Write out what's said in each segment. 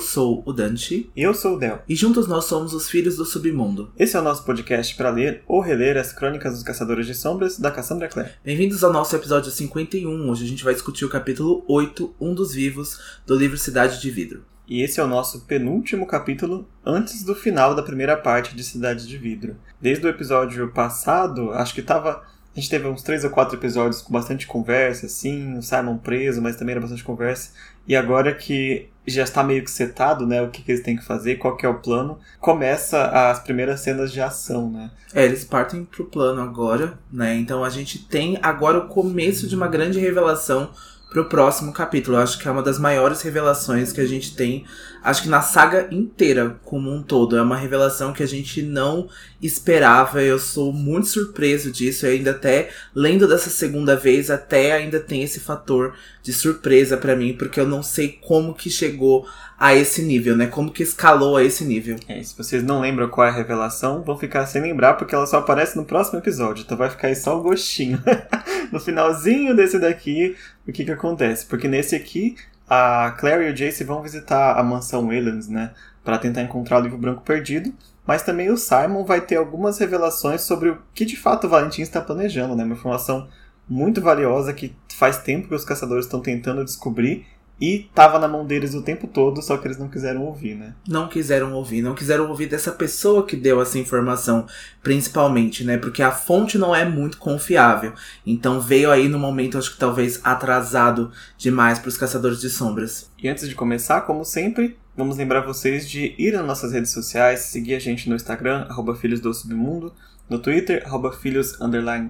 Eu sou o Dante. E eu sou o Del. E juntos nós somos os Filhos do Submundo. Esse é o nosso podcast para ler ou reler as crônicas dos Caçadores de Sombras da Cassandra Clare. Bem-vindos ao nosso episódio 51. Hoje a gente vai discutir o capítulo 8, Um dos Vivos, do livro Cidade de Vidro. E esse é o nosso penúltimo capítulo antes do final da primeira parte de Cidade de Vidro. Desde o episódio passado, acho que tava a gente teve uns três ou quatro episódios com bastante conversa, assim, o Simon preso, mas também era bastante conversa. E agora que já está meio que setado, né, o que, que eles têm que fazer, qual que é o plano, começa as primeiras cenas de ação, né? É, eles partem pro plano agora, né? Então a gente tem agora o começo de uma grande revelação pro próximo capítulo. Eu acho que é uma das maiores revelações que a gente tem, acho que na saga inteira como um todo. É uma revelação que a gente não esperava. Eu sou muito surpreso disso. E ainda até lendo dessa segunda vez, até ainda tem esse fator de surpresa para mim, porque eu não sei como que chegou a esse nível, né? Como que escalou a esse nível. É, se vocês não lembram qual é a revelação, vão ficar sem lembrar porque ela só aparece no próximo episódio. Então vai ficar aí só o gostinho. no finalzinho desse daqui, o que que acontece? Porque nesse aqui, a Claire e o Jace vão visitar a mansão Waylands, né? Para tentar encontrar o livro branco perdido. Mas também o Simon vai ter algumas revelações sobre o que de fato o Valentim está planejando, né? Uma informação muito valiosa que faz tempo que os caçadores estão tentando descobrir e tava na mão deles o tempo todo, só que eles não quiseram ouvir, né? Não quiseram ouvir, não quiseram ouvir dessa pessoa que deu essa informação, principalmente, né? Porque a fonte não é muito confiável. Então veio aí no momento, acho que talvez atrasado demais para os caçadores de sombras. E antes de começar, como sempre, vamos lembrar vocês de ir nas nossas redes sociais, seguir a gente no Instagram, arroba Filhos do Submundo, no Twitter, arroba Filhos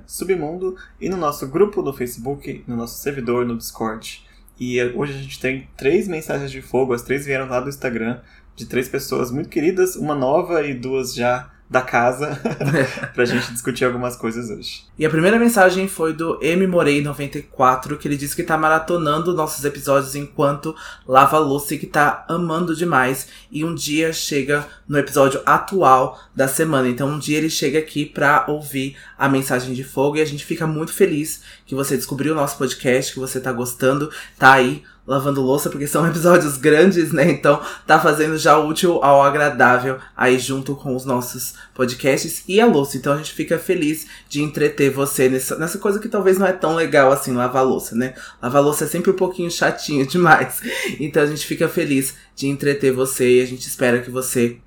Submundo, e no nosso grupo no Facebook, no nosso servidor no Discord. E hoje a gente tem três mensagens de fogo, as três vieram lá do Instagram, de três pessoas muito queridas, uma nova e duas já da casa, pra gente discutir algumas coisas hoje. E a primeira mensagem foi do M Morei94, que ele disse que tá maratonando nossos episódios enquanto lava a louça e que tá amando demais. E um dia chega no episódio atual da semana. Então um dia ele chega aqui pra ouvir a mensagem de fogo e a gente fica muito feliz que você descobriu o nosso podcast, que você tá gostando, tá aí lavando louça, porque são episódios grandes, né? Então tá fazendo já o útil ao agradável aí junto com os nossos podcasts e a louça. Então a gente fica feliz de entreter você nessa, nessa coisa que talvez não é tão legal assim, lavar louça, né? Lavar louça é sempre um pouquinho chatinho demais. Então a gente fica feliz de entreter você e a gente espera que você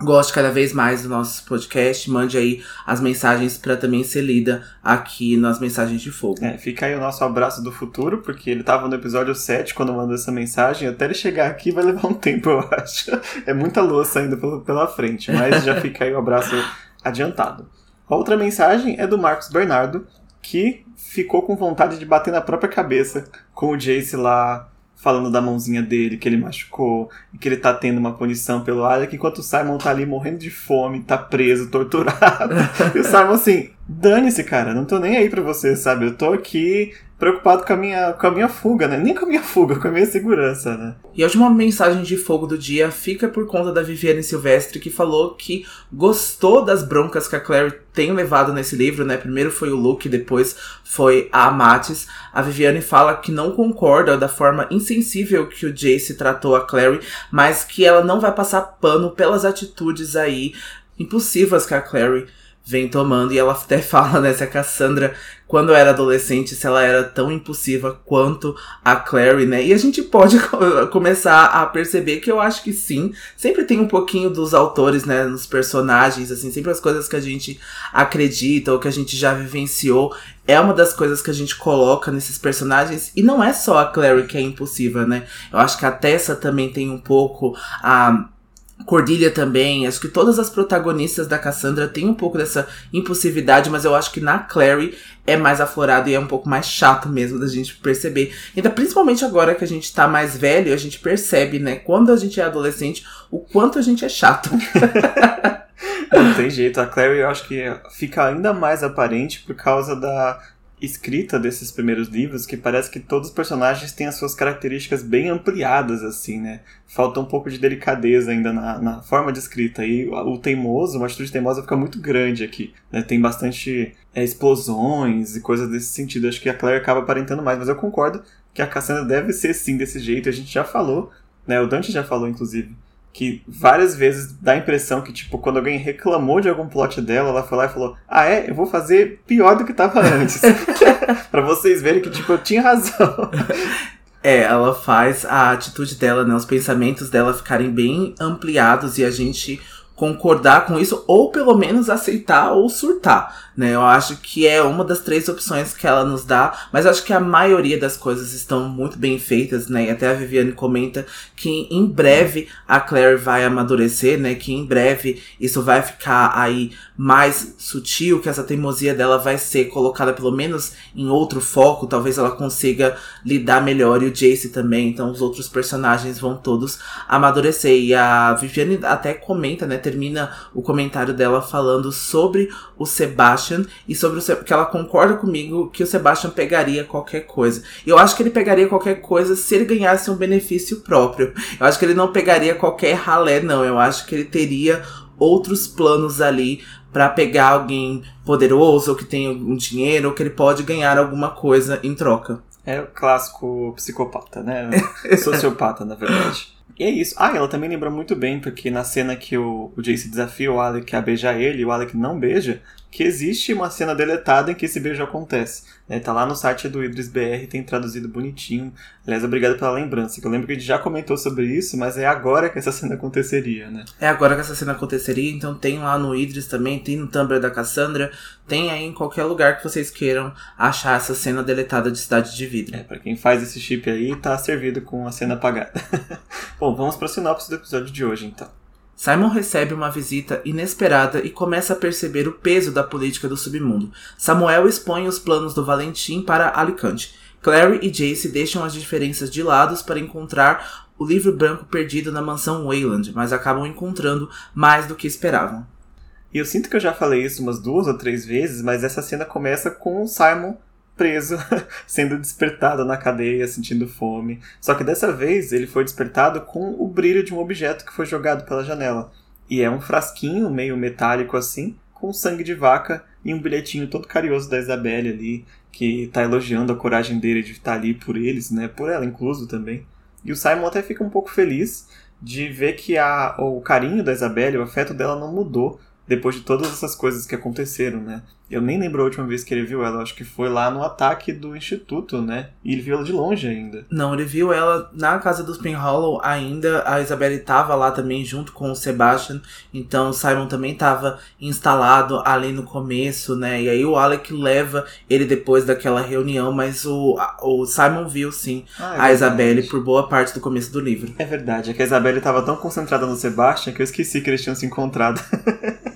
Goste cada vez mais do nosso podcast, mande aí as mensagens para também ser lida aqui nas mensagens de fogo. É, fica aí o nosso abraço do futuro, porque ele tava no episódio 7 quando mandou essa mensagem, até ele chegar aqui vai levar um tempo, eu acho. É muita louça ainda pela frente, mas já fica aí o abraço adiantado. A outra mensagem é do Marcos Bernardo, que ficou com vontade de bater na própria cabeça com o Jace lá falando da mãozinha dele, que ele machucou, e que ele tá tendo uma punição pelo Alec, enquanto o Simon tá ali morrendo de fome, tá preso, torturado. e o Simon assim, dane-se, cara, não tô nem aí pra você, sabe? Eu tô aqui preocupado com a minha, com a minha fuga, né? Nem com a minha fuga, com a minha segurança, né? E a última mensagem de fogo do dia fica por conta da Viviane Silvestre, que falou que gostou das broncas que a Clary tem levado nesse livro, né? Primeiro foi o Luke, depois foi a Amatis. A Viviane fala que não concorda da forma insensível que o Jace tratou a Clary, mas que ela não vai passar pano pelas atitudes aí impulsivas que a Clary vem tomando. E ela até fala, né, se a Cassandra, quando era adolescente, se ela era tão impulsiva quanto a Clary, né? E a gente pode começar a perceber que eu acho que sim. Sempre tem um pouquinho dos autores, né, nos personagens, assim, sempre as coisas que a gente acredita ou que a gente já vivenciou. É uma das coisas que a gente coloca nesses personagens. E não é só a Clary que é impulsiva, né? Eu acho que a Tessa também tem um pouco a Cordilha também, acho que todas as protagonistas da Cassandra têm um pouco dessa impulsividade, mas eu acho que na Clary é mais aflorado e é um pouco mais chato mesmo da gente perceber. Ainda principalmente agora que a gente tá mais velho, a gente percebe, né, quando a gente é adolescente, o quanto a gente é chato. Não tem jeito, a Clary eu acho que fica ainda mais aparente por causa da escrita desses primeiros livros que parece que todos os personagens têm as suas características bem ampliadas, assim, né? Falta um pouco de delicadeza ainda na, na forma de escrita. E o, o teimoso, uma atitude teimosa fica muito grande aqui. Né? Tem bastante é, explosões e coisas desse sentido. Acho que a Claire acaba aparentando mais, mas eu concordo que a Cassandra deve ser sim desse jeito. A gente já falou né? O Dante já falou, inclusive, que várias vezes dá a impressão que, tipo, quando alguém reclamou de algum plot dela, ela foi lá e falou: Ah, é? Eu vou fazer pior do que tava antes. para vocês verem que, tipo, eu tinha razão. É, ela faz a atitude dela, né? Os pensamentos dela ficarem bem ampliados e a gente concordar com isso, ou pelo menos aceitar ou surtar, né? Eu acho que é uma das três opções que ela nos dá, mas acho que a maioria das coisas estão muito bem feitas, né? E até a Viviane comenta que em breve a Claire vai amadurecer, né? Que em breve isso vai ficar aí mais sutil, que essa teimosia dela vai ser colocada pelo menos em outro foco, talvez ela consiga lidar melhor e o Jace também, então os outros personagens vão todos amadurecer. E a Viviane até comenta, né? Termina o comentário dela falando sobre o Sebastian e sobre o que ela concorda comigo que o Sebastian pegaria qualquer coisa. Eu acho que ele pegaria qualquer coisa se ele ganhasse um benefício próprio. Eu acho que ele não pegaria qualquer ralé, não. Eu acho que ele teria outros planos ali para pegar alguém poderoso ou que tem um dinheiro ou que ele pode ganhar alguma coisa em troca. É o clássico psicopata, né? Sociopata, na verdade. E é isso. Ah, ela também lembra muito bem, porque na cena que o, o Jace desafia o Alec a beijar ele o Alec não beija, que existe uma cena deletada em que esse beijo acontece. Né? Tá lá no site do Idris BR, tem traduzido bonitinho. Aliás, obrigado pela lembrança, que eu lembro que a gente já comentou sobre isso, mas é agora que essa cena aconteceria, né? É agora que essa cena aconteceria, então tem lá no Idris também, tem no Tumblr da Cassandra, tem aí em qualquer lugar que vocês queiram achar essa cena deletada de Cidade de Vidro. É, pra quem faz esse chip aí, tá servido com a cena apagada. Bom, vamos pra sinopse do episódio de hoje, então. Simon recebe uma visita inesperada e começa a perceber o peso da política do submundo. Samuel expõe os planos do Valentim para Alicante. Clary e Jace deixam as diferenças de lado para encontrar o livro branco perdido na mansão Wayland, mas acabam encontrando mais do que esperavam. E eu sinto que eu já falei isso umas duas ou três vezes, mas essa cena começa com o Simon preso, sendo despertado na cadeia, sentindo fome. Só que dessa vez ele foi despertado com o brilho de um objeto que foi jogado pela janela. E é um frasquinho meio metálico assim, com sangue de vaca e um bilhetinho todo carinhoso da Isabelle ali, que tá elogiando a coragem dele de estar ali por eles, né? Por ela incluso também. E o Simon até fica um pouco feliz de ver que a, o carinho da Isabelle, o afeto dela não mudou depois de todas essas coisas que aconteceram, né? Eu nem lembro a última vez que ele viu ela, acho que foi lá no ataque do instituto, né? E ele viu ela de longe ainda. Não, ele viu ela na casa dos Penhollow ainda. A Isabelle estava lá também junto com o Sebastian. Então o Simon também estava instalado ali no começo, né? E aí o Alec leva ele depois daquela reunião, mas o, o Simon viu sim ah, é a Isabelle por boa parte do começo do livro. É verdade, é que a Isabelle estava tão concentrada no Sebastian que eu esqueci que eles tinham se encontrado.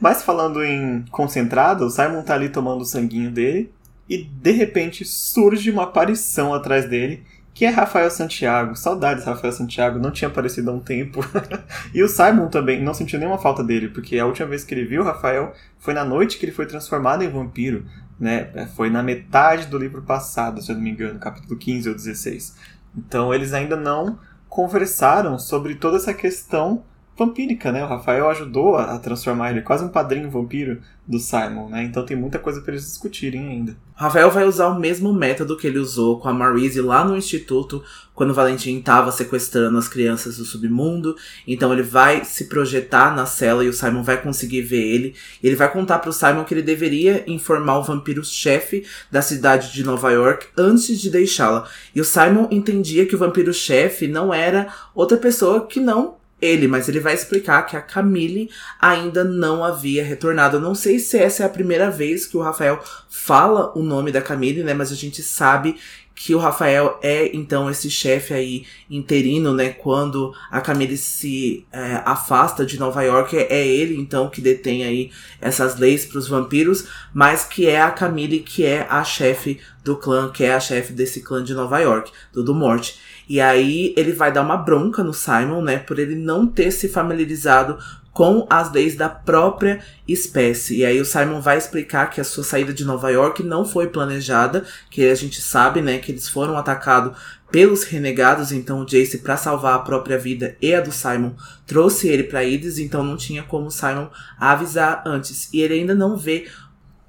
Mas falando em concentrado, o Simon tá ali tomando o sanguinho dele e de repente surge uma aparição atrás dele, que é Rafael Santiago. Saudades, Rafael Santiago, não tinha aparecido há um tempo. e o Simon também não sentiu nenhuma falta dele, porque a última vez que ele viu o Rafael foi na noite que ele foi transformado em vampiro. Né? É, foi na metade do livro passado, se eu não me engano, capítulo 15 ou 16. Então eles ainda não conversaram sobre toda essa questão vampírica, né? O Rafael ajudou a, transformar ele quase um padrinho vampiro do Simon, né? Então tem muita coisa para eles discutirem ainda. Rafael vai usar o mesmo método que ele usou com a Marise lá no instituto, quando o Valentim estava sequestrando as crianças do submundo. Então ele vai se projetar na cela e o Simon vai conseguir ver ele. Ele vai contar para o Simon que ele deveria informar o vampiro-chefe da cidade de Nova York antes de deixá-la. E o Simon entendia que o vampiro-chefe não era outra pessoa que não ele, mas ele vai explicar que a Camille ainda não havia retornado. Eu não sei se essa é a primeira vez que o Rafael fala o nome da Camille, né? Mas a gente sabe que o Rafael é então esse chefe aí interino, né? Quando a Camille se é, afasta de Nova York, é ele então que detém aí essas leis para os vampiros, mas que é a Camille que é a chefe do clã, que é a chefe desse clã de Nova York, do do Morte. E aí ele vai dar uma bronca no Simon, né, por ele não ter se familiarizado com as leis da própria espécie. E aí o Simon vai explicar que a sua saída de Nova York não foi planejada, que a gente sabe, né, que eles foram atacados pelos renegados, então o Jace para salvar a própria vida e a do Simon trouxe ele para Ides, então não tinha como o Simon avisar antes. E ele ainda não vê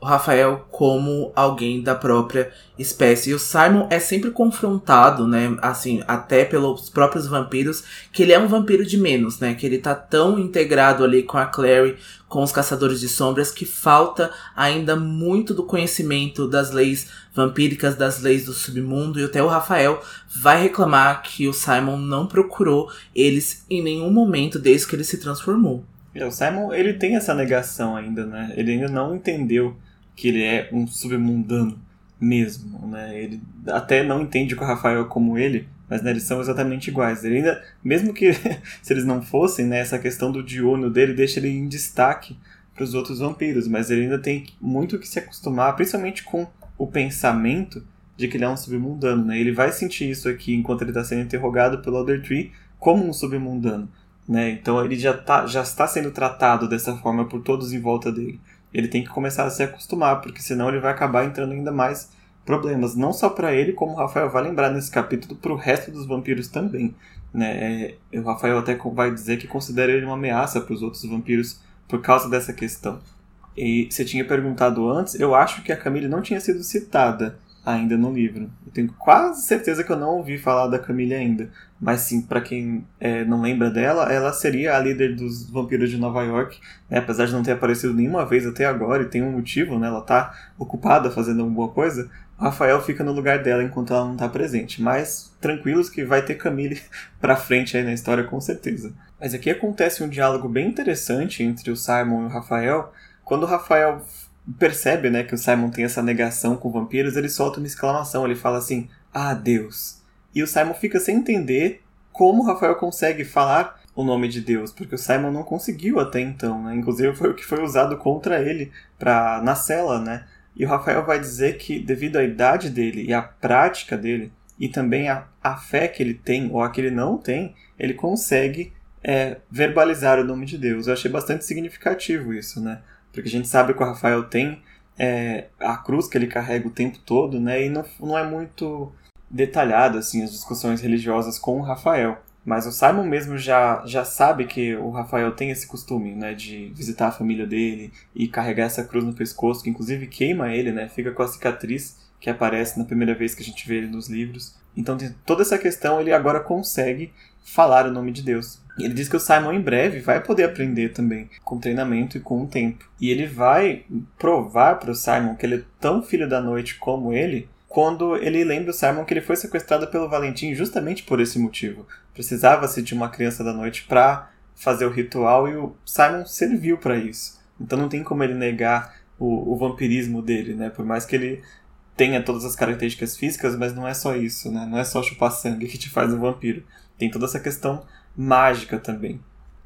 o Rafael como alguém da própria espécie. E o Simon é sempre confrontado, né, assim, até pelos próprios vampiros, que ele é um vampiro de menos, né, que ele tá tão integrado ali com a Clary, com os caçadores de sombras, que falta ainda muito do conhecimento das leis vampíricas, das leis do submundo, e até o Rafael vai reclamar que o Simon não procurou eles em nenhum momento desde que ele se transformou. É, o Simon, ele tem essa negação ainda, né? Ele ainda não entendeu que ele é um submundano mesmo, né? Ele até não entende que o Rafael é como ele, mas né, eles são exatamente iguais. Ele ainda, mesmo que se eles não fossem, né, essa questão do diurno dele deixa ele em destaque para os outros vampiros, mas ele ainda tem muito que se acostumar, principalmente com o pensamento de que ele é um submundano, né? Ele vai sentir isso aqui enquanto ele está sendo interrogado pelo Elder Tree como um submundano, né? Então ele já, tá, já está sendo tratado dessa forma por todos em volta dele ele tem que começar a se acostumar, porque senão ele vai acabar entrando ainda mais problemas, não só para ele, como o Rafael vai lembrar nesse capítulo, para o resto dos vampiros também. Né? É, o Rafael até vai dizer que considera ele uma ameaça para os outros vampiros por causa dessa questão. E você tinha perguntado antes, eu acho que a Camille não tinha sido citada ainda no livro. Eu tenho quase certeza que eu não ouvi falar da Camille ainda. Mas sim, para quem é, não lembra dela, ela seria a líder dos vampiros de Nova York, né? apesar de não ter aparecido nenhuma vez até agora, e tem um motivo, né? Ela tá ocupada fazendo alguma coisa. Rafael fica no lugar dela enquanto ela não tá presente. Mas tranquilos que vai ter Camille pra frente aí na história com certeza. Mas aqui acontece um diálogo bem interessante entre o Simon e o Rafael, quando o Rafael percebe, né, que o Simon tem essa negação com vampiros, ele solta uma exclamação, ele fala assim: "Ah, Deus". E o Simon fica sem entender como Rafael consegue falar o nome de Deus, porque o Simon não conseguiu até então, né? Inclusive foi o que foi usado contra ele para na cela, né? E o Rafael vai dizer que devido à idade dele e à prática dele e também a, a fé que ele tem ou a que ele não tem, ele consegue é, verbalizar o nome de Deus. Eu achei bastante significativo isso, né? Porque a gente sabe que o Rafael tem é, a cruz que ele carrega o tempo todo, né? E não, não é muito detalhado assim as discussões religiosas com o Rafael. Mas o Simon mesmo já, já sabe que o Rafael tem esse costume, né, de visitar a família dele e carregar essa cruz no pescoço, que inclusive queima ele, né, fica com a cicatriz que aparece na primeira vez que a gente vê ele nos livros. Então, toda essa questão ele agora consegue falar o nome de Deus. E ele diz que o Simon em breve vai poder aprender também, com treinamento e com o tempo. E ele vai provar para o Simon que ele é tão filho da noite como ele, quando ele lembra o Simon que ele foi sequestrado pelo Valentim justamente por esse motivo. Precisava-se de uma criança da noite para fazer o ritual e o Simon serviu para isso. Então não tem como ele negar o, o vampirismo dele, né? Por mais que ele tenha todas as características físicas, mas não é só isso, né? Não é só chupar sangue que te faz um vampiro. Tem toda essa questão mágica também.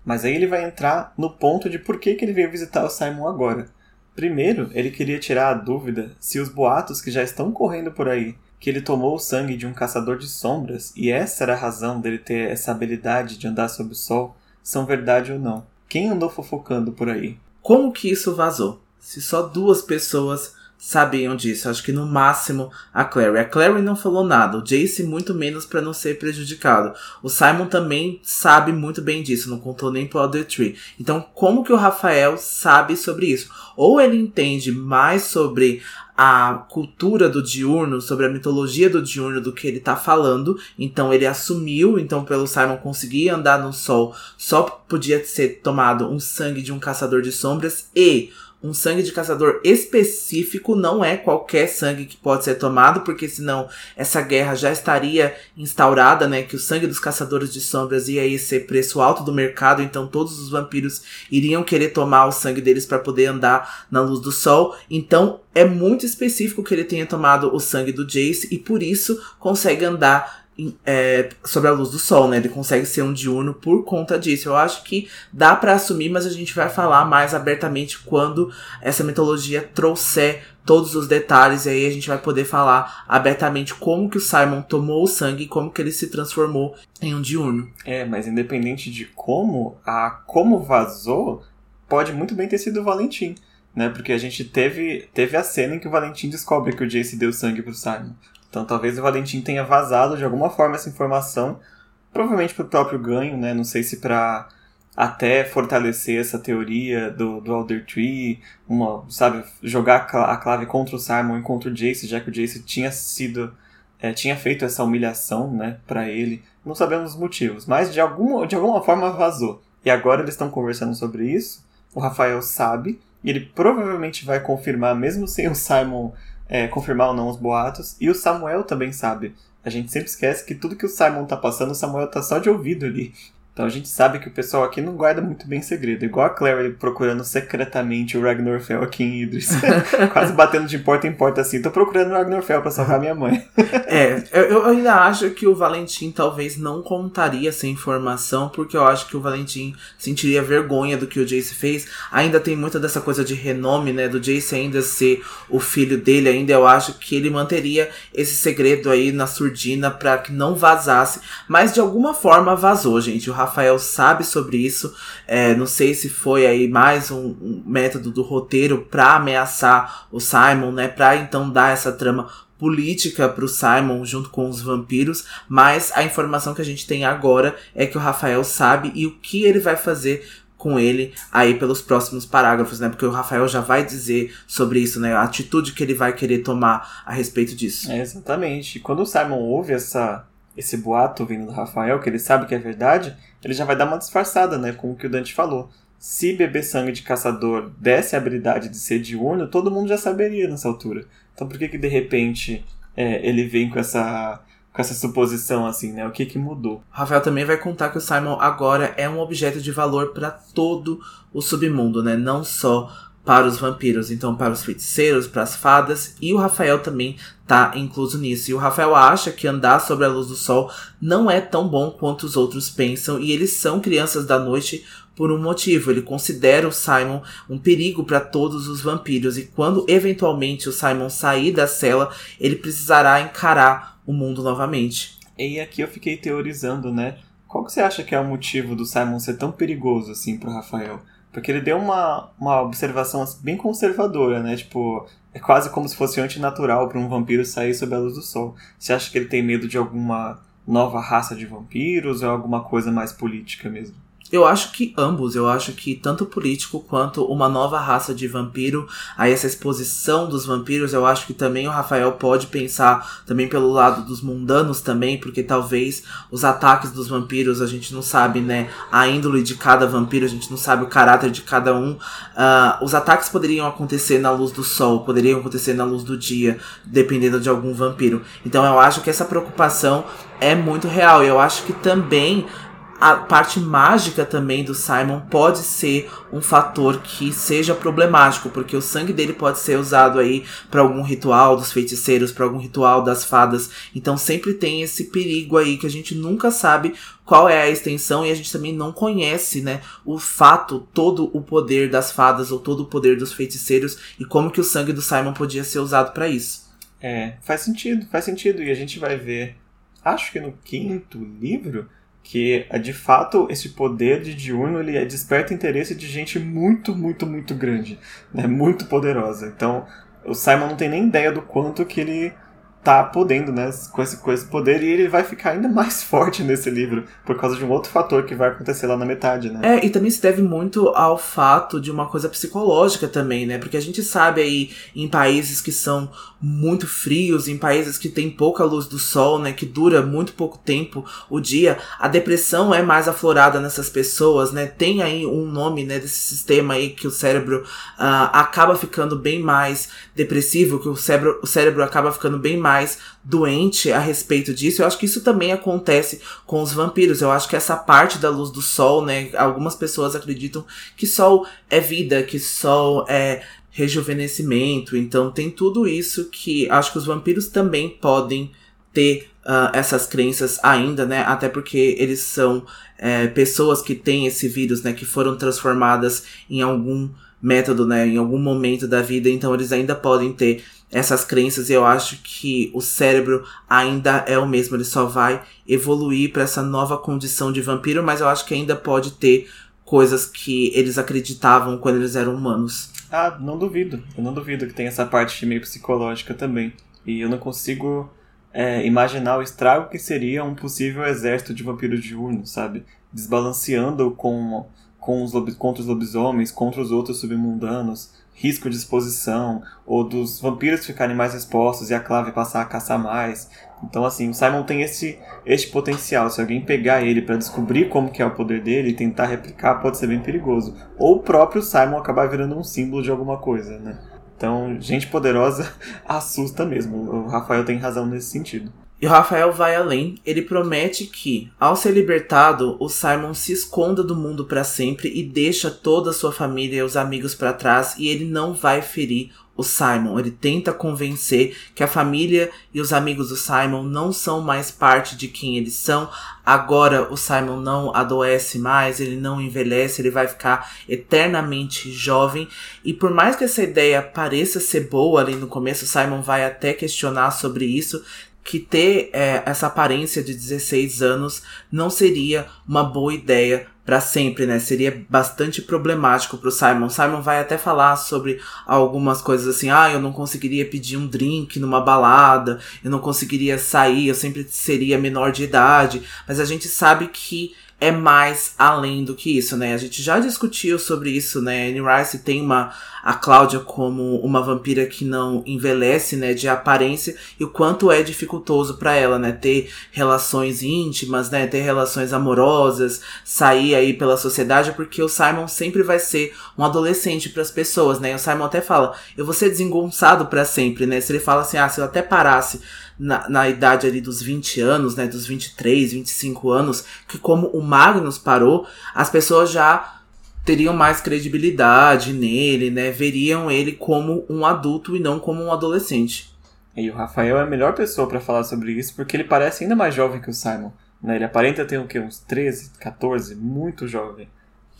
Mas aí ele vai entrar no ponto de por que, que ele veio visitar o Simon agora. Primeiro, ele queria tirar a dúvida se os boatos que já estão correndo por aí, que ele tomou o sangue de um caçador de sombras e essa era a razão dele ter essa habilidade de andar sob o sol, são verdade ou não. Quem andou fofocando por aí? Como que isso vazou? Se só duas pessoas sabiam disso. Acho que no máximo a Clary. A Clary não falou nada, o Jace muito menos para não ser prejudicado. O Simon também sabe muito bem disso, não contou nem pro Other Tree. Então, como que o Rafael sabe sobre isso? Ou ele entende mais sobre a cultura do diurno, sobre a mitologia do diurno do que ele tá falando. Então ele assumiu, então pelo Simon conseguir andar no sol, só podia ser tomado um sangue de um caçador de sombras e um sangue de caçador específico, não é qualquer sangue que pode ser tomado, porque senão essa guerra já estaria instaurada, né? Que o sangue dos caçadores de sombras ia ser preço alto do mercado, então todos os vampiros iriam querer tomar o sangue deles para poder andar na luz do sol. Então é muito específico que ele tenha tomado o sangue do Jace e por isso consegue andar é, sobre a luz do sol, né? Ele consegue ser um diurno por conta disso. Eu acho que dá para assumir, mas a gente vai falar mais abertamente quando essa mitologia trouxer todos os detalhes e aí a gente vai poder falar abertamente como que o Simon tomou o sangue e como que ele se transformou em um diurno. É, mas independente de como, a como vazou, pode muito bem ter sido o Valentim. Né, porque a gente teve, teve a cena em que o Valentim descobre que o Jace deu sangue pro Simon. Então talvez o Valentim tenha vazado de alguma forma essa informação, provavelmente para o próprio ganho, né? Não sei se para até fortalecer essa teoria do, do Elder Tree, uma, sabe, jogar a clave contra o Simon e contra o Jace, já que o Jace tinha sido, é, tinha feito essa humilhação, né, para ele. Não sabemos os motivos, mas de alguma, de alguma forma vazou. E agora eles estão conversando sobre isso. O Rafael sabe, e ele provavelmente vai confirmar, mesmo sem o Simon é, confirmar ou não os boatos. E o Samuel também sabe. A gente sempre esquece que tudo que o Simon tá passando, o Samuel tá só de ouvido ali. Então a gente sabe que o pessoal aqui não guarda muito bem segredo. Igual a Clary procurando secretamente o Ragnarfell aqui em Idris. Quase batendo de porta em porta assim. Tô procurando o Ragnarfell pra salvar minha mãe. é, eu ainda acho que o Valentim talvez não contaria essa informação, porque eu acho que o Valentim sentiria vergonha do que o Jace fez. Ainda tem muita dessa coisa de renome, né? Do Jace ainda ser o filho dele, ainda eu acho que ele manteria esse segredo aí na surdina para que não vazasse. Mas de alguma forma vazou, gente. O Rafael sabe sobre isso. É, não sei se foi aí mais um, um método do roteiro para ameaçar o Simon, né? Para então dar essa trama política para o Simon junto com os vampiros, mas a informação que a gente tem agora é que o Rafael sabe e o que ele vai fazer com ele aí pelos próximos parágrafos, né? Porque o Rafael já vai dizer sobre isso, né? A atitude que ele vai querer tomar a respeito disso. É, exatamente. Quando o Simon ouve essa esse boato vindo do Rafael, que ele sabe que é verdade, ele já vai dar uma disfarçada, né, com o que o Dante falou. Se beber sangue de caçador desse a habilidade de ser diurno, todo mundo já saberia nessa altura. Então por que que de repente é, ele vem com essa com essa suposição assim, né? O que que mudou? Rafael também vai contar que o Simon agora é um objeto de valor para todo o submundo, né? Não só para os vampiros, então para os feiticeiros, para as fadas, e o Rafael também tá incluso nisso. E o Rafael acha que andar sobre a luz do sol não é tão bom quanto os outros pensam, e eles são crianças da noite por um motivo. Ele considera o Simon um perigo para todos os vampiros, e quando eventualmente o Simon sair da cela, ele precisará encarar o mundo novamente. E aqui eu fiquei teorizando, né? Qual que você acha que é o motivo do Simon ser tão perigoso assim pro Rafael? Porque ele deu uma, uma observação bem conservadora, né? Tipo, é quase como se fosse antinatural para um vampiro sair sob a luz do sol. Você acha que ele tem medo de alguma nova raça de vampiros ou alguma coisa mais política mesmo? Eu acho que ambos, eu acho que tanto político quanto uma nova raça de vampiro, a essa exposição dos vampiros, eu acho que também o Rafael pode pensar também pelo lado dos mundanos também, porque talvez os ataques dos vampiros, a gente não sabe, né, a índole de cada vampiro, a gente não sabe o caráter de cada um. Uh, os ataques poderiam acontecer na luz do sol, poderiam acontecer na luz do dia, dependendo de algum vampiro. Então eu acho que essa preocupação é muito real. E eu acho que também a parte mágica também do Simon pode ser um fator que seja problemático, porque o sangue dele pode ser usado aí para algum ritual dos feiticeiros, para algum ritual das fadas. Então sempre tem esse perigo aí que a gente nunca sabe qual é a extensão e a gente também não conhece, né, o fato, todo o poder das fadas ou todo o poder dos feiticeiros e como que o sangue do Simon podia ser usado para isso. É, faz sentido, faz sentido e a gente vai ver, acho que no quinto livro, que de fato esse poder de diurno ele é, desperta interesse de gente muito, muito, muito grande, né? muito poderosa. Então o Simon não tem nem ideia do quanto que ele tá podendo, né, com esse, com esse poder, e ele vai ficar ainda mais forte nesse livro, por causa de um outro fator que vai acontecer lá na metade, né. É, e também se deve muito ao fato de uma coisa psicológica também, né, porque a gente sabe aí em países que são muito frios, em países que tem pouca luz do sol, né, que dura muito pouco tempo o dia, a depressão é mais aflorada nessas pessoas, né, tem aí um nome, né, desse sistema aí que o cérebro uh, acaba ficando bem mais depressivo, que o cérebro, o cérebro acaba ficando bem mais mais doente a respeito disso. Eu acho que isso também acontece com os vampiros. Eu acho que essa parte da luz do sol, né? Algumas pessoas acreditam que sol é vida, que sol é rejuvenescimento. Então tem tudo isso que acho que os vampiros também podem ter uh, essas crenças ainda, né? Até porque eles são é, pessoas que têm esse vírus, né? Que foram transformadas em algum método, né? Em algum momento da vida, então eles ainda podem ter essas crenças e eu acho que o cérebro ainda é o mesmo, ele só vai evoluir para essa nova condição de vampiro, mas eu acho que ainda pode ter coisas que eles acreditavam quando eles eram humanos. Ah, não duvido. Eu não duvido que tem essa parte meio psicológica também. E eu não consigo é, imaginar o estrago que seria um possível exército de vampiros diurnos, sabe? Desbalanceando com com os contra os lobisomens, contra os outros submundanos, risco de exposição, ou dos vampiros ficarem mais expostos e a Clave passar a caçar mais. Então, assim, o Simon tem esse, este potencial. Se alguém pegar ele para descobrir como que é o poder dele e tentar replicar, pode ser bem perigoso. Ou o próprio Simon acabar virando um símbolo de alguma coisa, né? Então, gente poderosa assusta mesmo. O Rafael tem razão nesse sentido. E o Rafael vai além, ele promete que, ao ser libertado, o Simon se esconda do mundo para sempre e deixa toda a sua família e os amigos para trás e ele não vai ferir o Simon. Ele tenta convencer que a família e os amigos do Simon não são mais parte de quem eles são. Agora o Simon não adoece mais, ele não envelhece, ele vai ficar eternamente jovem. E por mais que essa ideia pareça ser boa ali no começo, o Simon vai até questionar sobre isso que ter é, essa aparência de 16 anos não seria uma boa ideia para sempre, né? Seria bastante problemático pro Simon. Simon vai até falar sobre algumas coisas assim: ah, eu não conseguiria pedir um drink numa balada, eu não conseguiria sair, eu sempre seria menor de idade. Mas a gente sabe que é mais além do que isso, né? A gente já discutiu sobre isso, né? Anne Rice tem uma a Cláudia como uma vampira que não envelhece, né, de aparência e o quanto é dificultoso para ela, né, ter relações íntimas, né, ter relações amorosas, sair aí pela sociedade, porque o Simon sempre vai ser um adolescente para as pessoas, né? E o Simon até fala: "Eu vou ser desengonçado para sempre", né? Se ele fala assim: "Ah, se eu até parasse na, na idade ali dos 20 anos, né, dos 23, 25 anos, que como o Magnus parou, as pessoas já teriam mais credibilidade nele, né? Veriam ele como um adulto e não como um adolescente. E o Rafael é a melhor pessoa para falar sobre isso, porque ele parece ainda mais jovem que o Simon. Né? Ele aparenta ter o quê? uns 13, 14, muito jovem.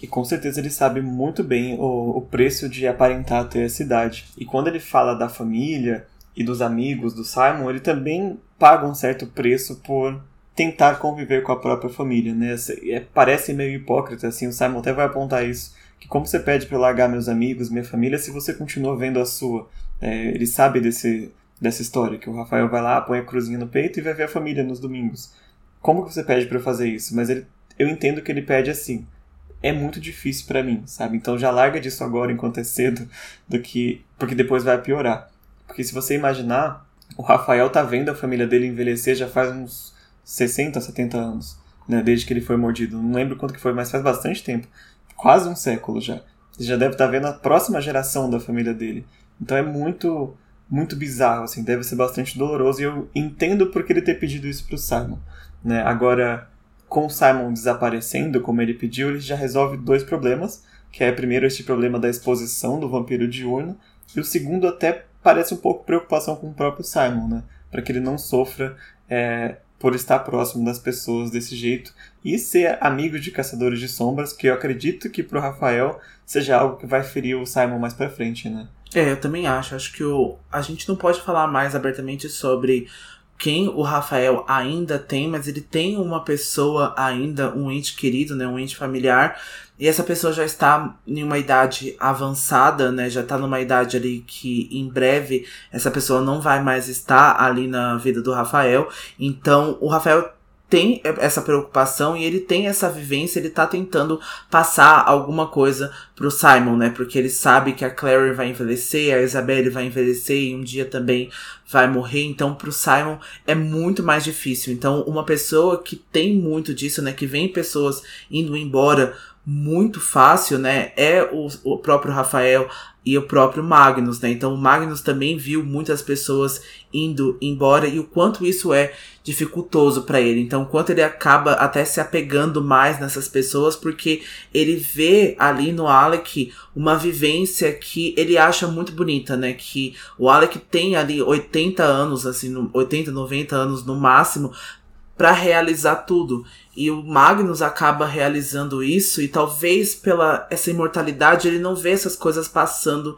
E com certeza ele sabe muito bem o, o preço de aparentar ter essa idade. E quando ele fala da família e dos amigos do Simon, ele também paga um certo preço por tentar conviver com a própria família, né? É, parece meio hipócrita, assim, o Simon até vai apontar isso, que como você pede para largar meus amigos, minha família, se você continua vendo a sua? É, ele sabe desse, dessa história, que o Rafael vai lá, põe a cruzinha no peito e vai ver a família nos domingos. Como que você pede para eu fazer isso? Mas ele, eu entendo que ele pede assim. É muito difícil para mim, sabe? Então já larga disso agora enquanto é cedo, do que porque depois vai piorar. Porque se você imaginar, o Rafael tá vendo a família dele envelhecer já faz uns 60, 70 anos, né? Desde que ele foi mordido. Não lembro quanto que foi, mas faz bastante tempo. Quase um século já. Ele já deve estar tá vendo a próxima geração da família dele. Então é muito, muito bizarro, assim. Deve ser bastante doloroso. E eu entendo por que ele ter pedido isso pro Simon. Né? Agora, com o Simon desaparecendo, como ele pediu, ele já resolve dois problemas. Que é, primeiro, este problema da exposição do vampiro diurno. E o segundo, até parece um pouco preocupação com o próprio Simon, né? Para que ele não sofra é, por estar próximo das pessoas desse jeito e ser amigo de caçadores de sombras, que eu acredito que pro Rafael seja algo que vai ferir o Simon mais pra frente, né? É, eu também acho. Acho que o, a gente não pode falar mais abertamente sobre quem o Rafael ainda tem, mas ele tem uma pessoa ainda, um ente querido, né, um ente familiar, e essa pessoa já está em uma idade avançada, né, já está numa idade ali que em breve essa pessoa não vai mais estar ali na vida do Rafael. Então, o Rafael tem essa preocupação e ele tem essa vivência, ele tá tentando passar alguma coisa pro Simon, né? Porque ele sabe que a Clary vai envelhecer, a Isabelle vai envelhecer e um dia também vai morrer. Então, pro Simon é muito mais difícil. Então, uma pessoa que tem muito disso, né? Que vem pessoas indo embora muito fácil, né? É o, o próprio Rafael e o próprio Magnus, né? Então o Magnus também viu muitas pessoas indo embora e o quanto isso é dificultoso para ele. Então, o quanto ele acaba até se apegando mais nessas pessoas porque ele vê ali no Alec uma vivência que ele acha muito bonita, né? Que o Alec tem ali 80 anos, assim, 80, 90 anos no máximo para realizar tudo. E o Magnus acaba realizando isso e talvez pela essa imortalidade ele não vê essas coisas passando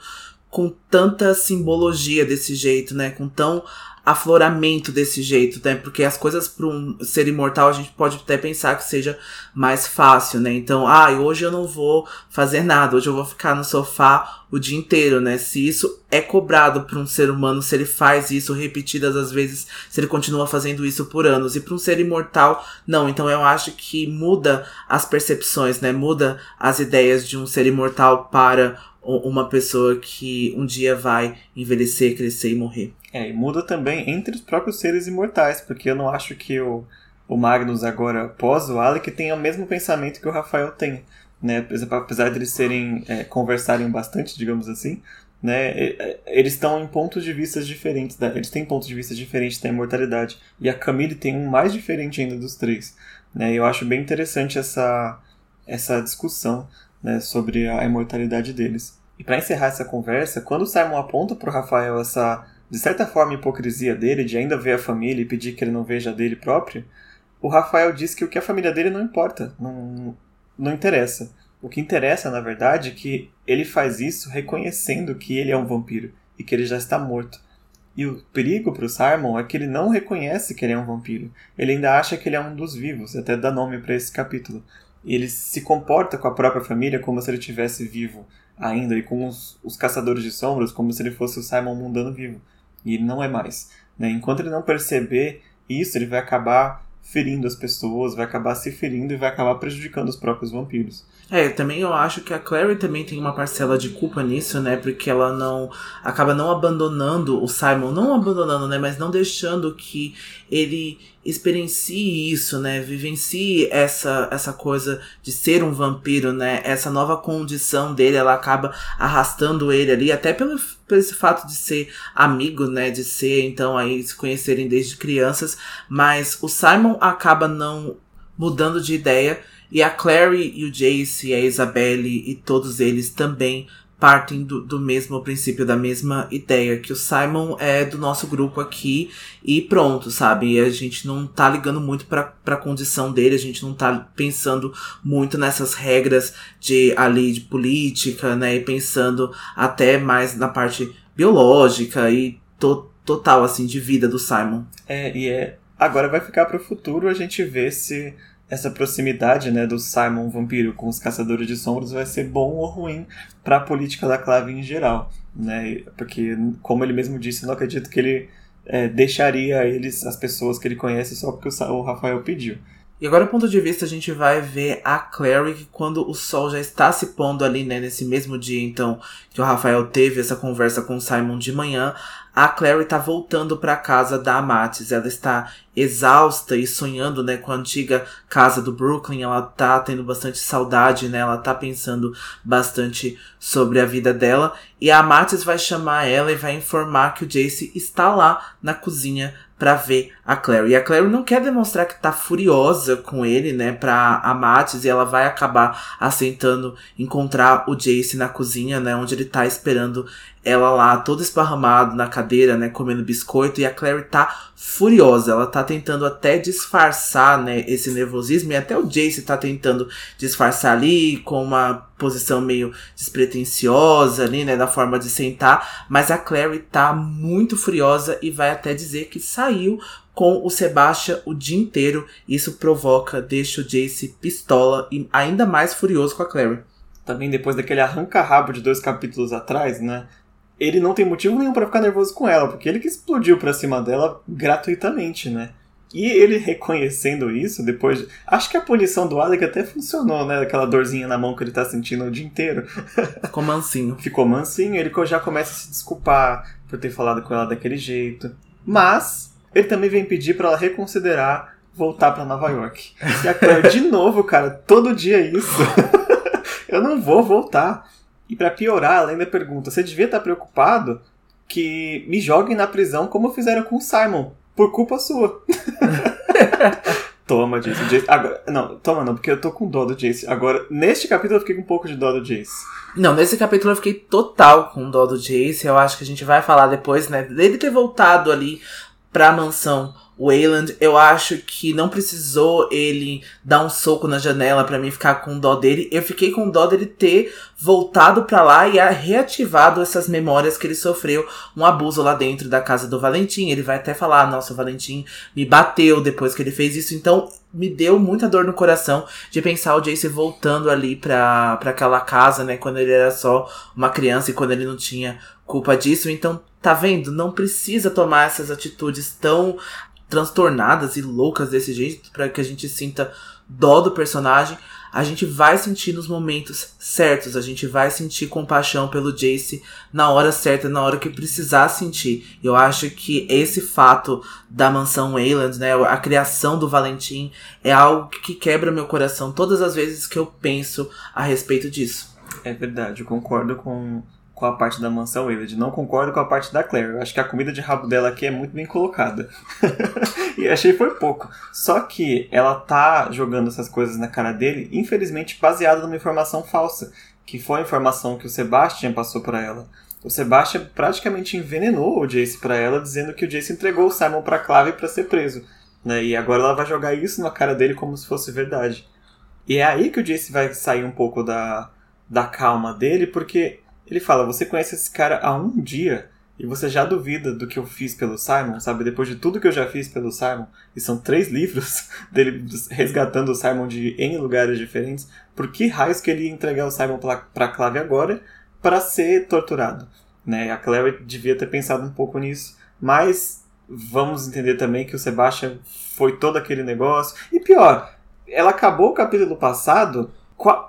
com tanta simbologia desse jeito, né? Com tão afloramento desse jeito, né? Porque as coisas para um ser imortal a gente pode até pensar que seja mais fácil, né? Então, ah, hoje eu não vou fazer nada, hoje eu vou ficar no sofá o dia inteiro, né? Se isso é cobrado para um ser humano, se ele faz isso repetidas as vezes, se ele continua fazendo isso por anos, e para um ser imortal, não. Então eu acho que muda as percepções, né? Muda as ideias de um ser imortal para uma pessoa que um dia vai envelhecer, crescer e morrer. É, e muda também entre os próprios seres imortais, porque eu não acho que o, o Magnus agora, pós o Alec, tenha o mesmo pensamento que o Rafael tem. Né? Apesar de eles serem, é, conversarem bastante, digamos assim, né? Eles estão em pontos de vista diferentes, eles têm pontos de vista diferentes da imortalidade. E a Camille tem um mais diferente ainda dos três. Né? Eu acho bem interessante essa, essa discussão né, sobre a imortalidade deles. E para encerrar essa conversa, quando o Simon aponta para o Rafael essa, de certa forma, hipocrisia dele de ainda ver a família e pedir que ele não veja dele próprio, o Rafael diz que o que a família dele não importa, não, não interessa. O que interessa, na verdade, é que ele faz isso reconhecendo que ele é um vampiro e que ele já está morto. E o perigo para o Simon é que ele não reconhece que ele é um vampiro. Ele ainda acha que ele é um dos vivos, até dá nome para esse capítulo. E ele se comporta com a própria família como se ele estivesse vivo ainda, e com os, os caçadores de sombras como se ele fosse o Simon mundano vivo. E ele não é mais. Né? Enquanto ele não perceber isso, ele vai acabar ferindo as pessoas, vai acabar se ferindo e vai acabar prejudicando os próprios vampiros. É, também eu acho que a Clary também tem uma parcela de culpa nisso, né? Porque ela não acaba não abandonando o Simon, não abandonando, né? Mas não deixando que ele experiencie isso, né? Vivencie essa, essa coisa de ser um vampiro, né? Essa nova condição dele, ela acaba arrastando ele ali, até pelo, pelo esse fato de ser amigo, né? De ser, então, aí se conhecerem desde crianças. Mas o Simon acaba não mudando de ideia e a Clary e o Jace, a Isabelle e todos eles também partem do, do mesmo princípio, da mesma ideia, que o Simon é do nosso grupo aqui e pronto, sabe? A gente não tá ligando muito pra, pra condição dele, a gente não tá pensando muito nessas regras de ali de política, né? E pensando até mais na parte biológica e to, total, assim, de vida do Simon. É, e é. Agora vai ficar pro futuro a gente ver se essa proximidade né, do Simon Vampiro com os Caçadores de Sombras vai ser bom ou ruim para a política da clave em geral. Né? Porque, como ele mesmo disse, eu não acredito que ele é, deixaria eles, as pessoas que ele conhece, só porque o Rafael pediu. E agora, do ponto de vista, a gente vai ver a Clary quando o sol já está se pondo ali, né? Nesse mesmo dia, então, que o Rafael teve essa conversa com o Simon de manhã a Clary tá voltando para casa da Amatis. Ela está exausta e sonhando, né, com a antiga casa do Brooklyn. Ela tá tendo bastante saudade, né? Ela tá pensando bastante sobre a vida dela. E a Amatis vai chamar ela e vai informar que o Jace está lá na cozinha para ver a Clary. E a Clary não quer demonstrar que tá furiosa com ele, né, pra Amatis, e ela vai acabar aceitando encontrar o Jace na cozinha, né, onde ele tá esperando ela lá, todo esparramado na cadeira, né, comendo biscoito, e a Clary tá furiosa. Ela tá tentando até disfarçar, né, esse nervosismo, e até o Jace tá tentando disfarçar ali, com uma posição meio despretensiosa ali, né, da forma de sentar, mas a Clary tá muito furiosa e vai até dizer que saiu com o Sebastian o dia inteiro. Isso provoca, deixa o Jace pistola e ainda mais furioso com a Clary. Também depois daquele arranca-rabo de dois capítulos atrás, né? Ele não tem motivo nenhum para ficar nervoso com ela, porque ele que explodiu pra cima dela gratuitamente, né? E ele reconhecendo isso, depois. De... Acho que a punição do Alec até funcionou, né? Aquela dorzinha na mão que ele tá sentindo o dia inteiro. Ficou mansinho. Ficou mansinho, ele já começa a se desculpar por ter falado com ela daquele jeito. Mas, ele também vem pedir para ela reconsiderar voltar para Nova York. E a Claire, de novo, cara, todo dia isso. Eu não vou voltar. E para piorar, ela ainda pergunta: você devia estar preocupado que me joguem na prisão como fizeram com o Simon, por culpa sua. toma, Jace. Jace. Agora, não, toma não, porque eu tô com dó do Jace. Agora, neste capítulo eu fiquei com um pouco de dó do Jace. Não, nesse capítulo eu fiquei total com dó do Jace. Eu acho que a gente vai falar depois, né? Dele ter voltado ali pra mansão Wayland. Eu acho que não precisou ele dar um soco na janela para mim ficar com dó dele. Eu fiquei com dó dele ter voltado para lá e reativado essas memórias que ele sofreu um abuso lá dentro da casa do Valentim. Ele vai até falar: "Nossa, o Valentim me bateu depois que ele fez isso". Então, me deu muita dor no coração de pensar o Jace voltando ali pra, pra aquela casa, né? Quando ele era só uma criança e quando ele não tinha culpa disso. Então, tá vendo? Não precisa tomar essas atitudes tão transtornadas e loucas desse jeito para que a gente sinta dó do personagem, a gente vai sentir nos momentos certos, a gente vai sentir compaixão pelo Jace na hora certa, na hora que precisar sentir. Eu acho que esse fato da mansão Wayland, né, a criação do Valentim, é algo que quebra meu coração todas as vezes que eu penso a respeito disso. É verdade, eu concordo com com a parte da mansão Willard. Não concordo com a parte da Claire. Eu acho que a comida de rabo dela aqui é muito bem colocada. e achei foi pouco. Só que ela tá jogando essas coisas na cara dele, infelizmente baseada numa informação falsa, que foi a informação que o Sebastian passou para ela. O Sebastian praticamente envenenou o Jace para ela, dizendo que o Jace entregou o Simon para Clave para ser preso. Né? E agora ela vai jogar isso na cara dele como se fosse verdade. E é aí que o Jace vai sair um pouco da, da calma dele, porque ele fala: Você conhece esse cara há um dia e você já duvida do que eu fiz pelo Simon, sabe? Depois de tudo que eu já fiz pelo Simon, e são três livros dele resgatando o Simon de em lugares diferentes, por que raios que ele ia entregar o Simon pra, pra Clave agora para ser torturado? Né? A Claire devia ter pensado um pouco nisso, mas vamos entender também que o Sebastian foi todo aquele negócio. E pior, ela acabou o capítulo passado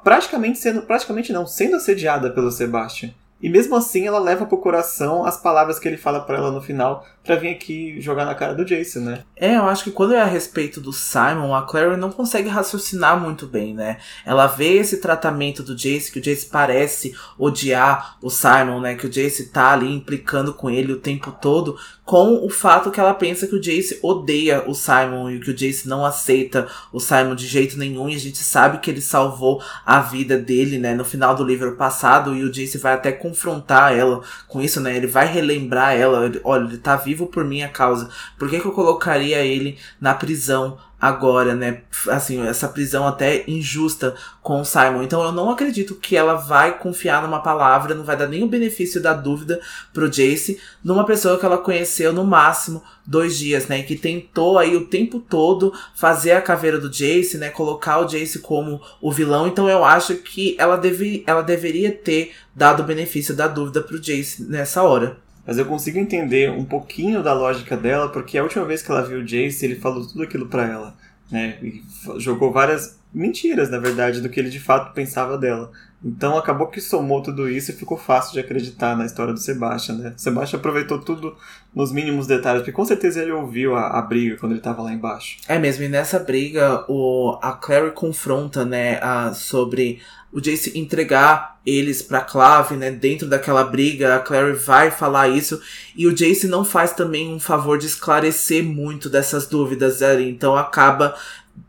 praticamente sendo, praticamente não, sendo assediada pelo Sebastian. E mesmo assim ela leva pro coração as palavras que ele fala para ela no final para vir aqui jogar na cara do Jason, né? É, eu acho que quando é a respeito do Simon, a Clary não consegue raciocinar muito bem, né? Ela vê esse tratamento do Jace, que o Jace parece odiar o Simon, né? Que o Jace tá ali implicando com ele o tempo todo, com o fato que ela pensa que o Jace odeia o Simon e que o Jace não aceita o Simon de jeito nenhum. E a gente sabe que ele salvou a vida dele, né? No final do livro passado, e o Jace vai até confrontar ela com isso, né? Ele vai relembrar ela, ele, olha, ele tá vivo por minha causa. Por que, que eu colocaria ele na prisão agora, né? Assim, essa prisão até injusta com o Simon. Então eu não acredito que ela vai confiar numa palavra, não vai dar o benefício da dúvida pro Jace, numa pessoa que ela conheceu no máximo dois dias, né? Que tentou aí o tempo todo fazer a caveira do Jace, né? Colocar o Jace como o vilão. Então eu acho que ela, deve, ela deveria ter dado benefício da dúvida pro Jace nessa hora. Mas eu consigo entender um pouquinho da lógica dela, porque a última vez que ela viu o Jace, ele falou tudo aquilo para ela, né? E jogou várias mentiras, na verdade, do que ele de fato pensava dela. Então acabou que somou tudo isso e ficou fácil de acreditar na história do Sebastian, né? O Sebastian aproveitou tudo nos mínimos detalhes, porque com certeza ele ouviu a, a briga quando ele estava lá embaixo. É mesmo, e nessa briga o, a Clary confronta, né, a, sobre o Jace entregar eles pra Clave, né? Dentro daquela briga, a Clary vai falar isso. E o Jace não faz também um favor de esclarecer muito dessas dúvidas ali. Então acaba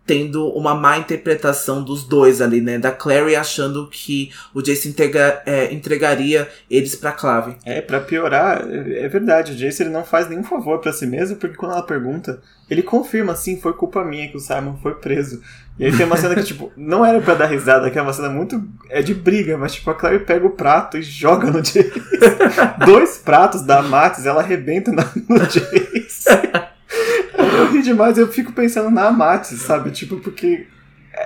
tendo uma má interpretação dos dois ali, né? Da Clary achando que o Jace entrega, é, entregaria eles pra Clave. É, para piorar, é verdade, o Jace ele não faz nenhum favor para si mesmo, porque quando ela pergunta, ele confirma, assim, foi culpa minha que o Simon foi preso. E aí tem uma cena que, tipo, não era para dar risada, que é uma cena muito. é de briga, mas tipo, a Clary pega o prato e joga no Jace. Dois pratos da Matis, ela arrebenta no Jace. Eu ri demais, eu fico pensando na Matis, sabe? Tipo, porque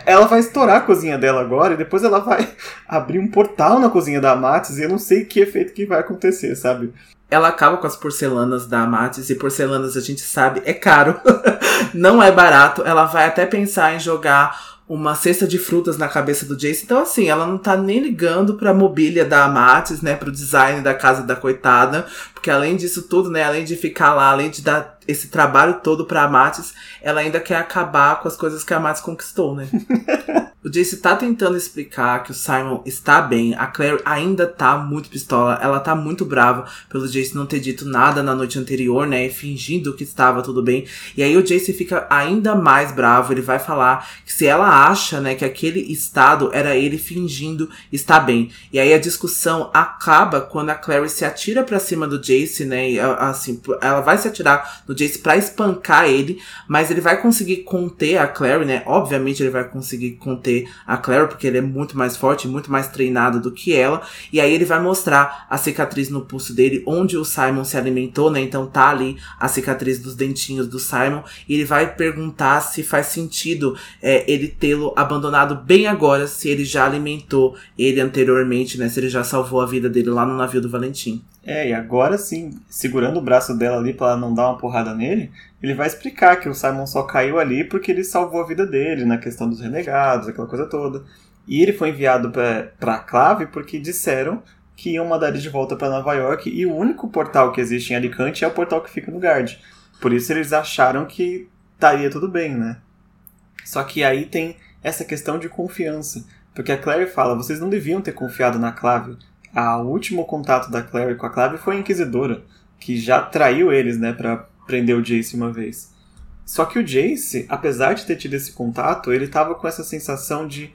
ela vai estourar a cozinha dela agora e depois ela vai abrir um portal na cozinha da Matis e eu não sei que efeito que vai acontecer, sabe? Ela acaba com as porcelanas da Matis e porcelanas a gente sabe é caro, não é barato. Ela vai até pensar em jogar uma cesta de frutas na cabeça do Jace. Então, assim, ela não tá nem ligando pra mobília da Amatis, né? Pro design da casa da coitada. Porque além disso tudo, né? Além de ficar lá, além de dar esse trabalho todo pra Amatis, ela ainda quer acabar com as coisas que a Amatis conquistou, né? O Jace tá tentando explicar que o Simon está bem. A Claire ainda tá muito pistola. Ela tá muito brava pelo Jace não ter dito nada na noite anterior, né? Fingindo que estava tudo bem. E aí o Jace fica ainda mais bravo. Ele vai falar que se ela acha, né, que aquele estado era ele fingindo estar bem. E aí a discussão acaba quando a Claire se atira para cima do Jace, né? E, assim, ela vai se atirar no Jace para espancar ele, mas ele vai conseguir conter a Claire, né? Obviamente ele vai conseguir conter a Claire, porque ele é muito mais forte, muito mais treinado do que ela. E aí ele vai mostrar a cicatriz no pulso dele, onde o Simon se alimentou, né? Então tá ali a cicatriz dos dentinhos do Simon. E ele vai perguntar se faz sentido é, ele tê-lo abandonado bem agora, se ele já alimentou ele anteriormente, né? Se ele já salvou a vida dele lá no navio do Valentim. É, e agora sim, segurando o braço dela ali pra ela não dar uma porrada nele, ele vai explicar que o Simon só caiu ali porque ele salvou a vida dele na questão dos renegados, aquela coisa toda. E ele foi enviado pra, pra Clave porque disseram que iam mandar ele de volta para Nova York e o único portal que existe em Alicante é o portal que fica no Guard. Por isso eles acharam que estaria tudo bem, né? Só que aí tem essa questão de confiança. Porque a Claire fala, vocês não deviam ter confiado na Clave o último contato da Clary com a Clave foi a Inquisidora, que já traiu eles, né, para prender o Jace uma vez. Só que o Jace, apesar de ter tido esse contato, ele tava com essa sensação de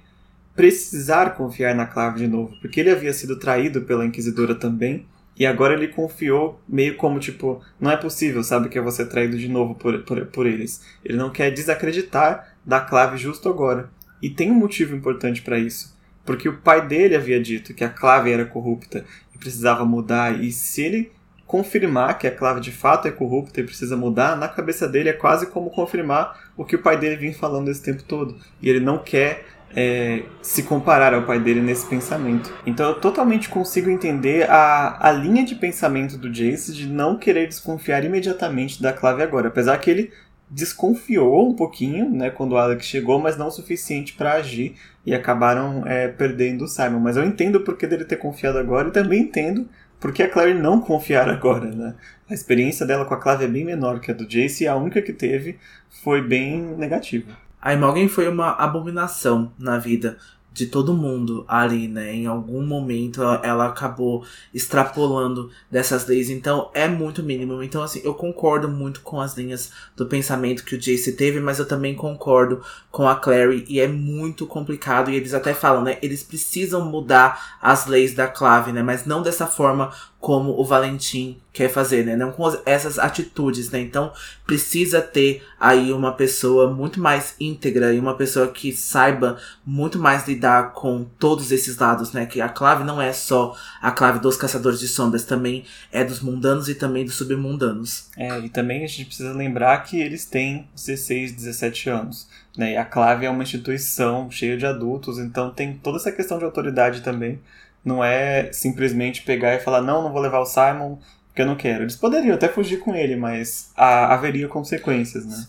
precisar confiar na Clave de novo, porque ele havia sido traído pela Inquisidora também, e agora ele confiou meio como tipo, não é possível, sabe, que eu vou ser traído de novo por, por, por eles. Ele não quer desacreditar da Clave justo agora. E tem um motivo importante para isso porque o pai dele havia dito que a clave era corrupta e precisava mudar, e se ele confirmar que a clave de fato é corrupta e precisa mudar, na cabeça dele é quase como confirmar o que o pai dele vinha falando esse tempo todo. E ele não quer é, se comparar ao pai dele nesse pensamento. Então eu totalmente consigo entender a, a linha de pensamento do Jace de não querer desconfiar imediatamente da clave agora. Apesar que ele desconfiou um pouquinho, né, quando o Alex chegou, mas não o suficiente para agir e acabaram é, perdendo o Simon. Mas eu entendo o porquê dele ter confiado agora e também entendo porque a Claire não confiar agora, né? A experiência dela com a Clave é bem menor que a do Jace e a única que teve foi bem negativa. A Imogen foi uma abominação na vida de todo mundo ali, né? Em algum momento ela acabou extrapolando dessas leis, então é muito mínimo. Então, assim, eu concordo muito com as linhas do pensamento que o Jace teve, mas eu também concordo com a Clary e é muito complicado. E eles até falam, né? Eles precisam mudar as leis da clave, né? Mas não dessa forma como o Valentim quer fazer, né? Não com essas atitudes, né? Então precisa ter aí uma pessoa muito mais íntegra e uma pessoa que saiba muito mais lidar com todos esses lados, né? Que a clave não é só a clave dos caçadores de sombras, também é dos mundanos e também dos submundanos. É, e também a gente precisa lembrar que eles têm 16, 17 anos. Né? E a clave é uma instituição cheia de adultos, então tem toda essa questão de autoridade também não é simplesmente pegar e falar, não, não vou levar o Simon porque eu não quero. Eles poderiam até fugir com ele, mas há, haveria consequências, né?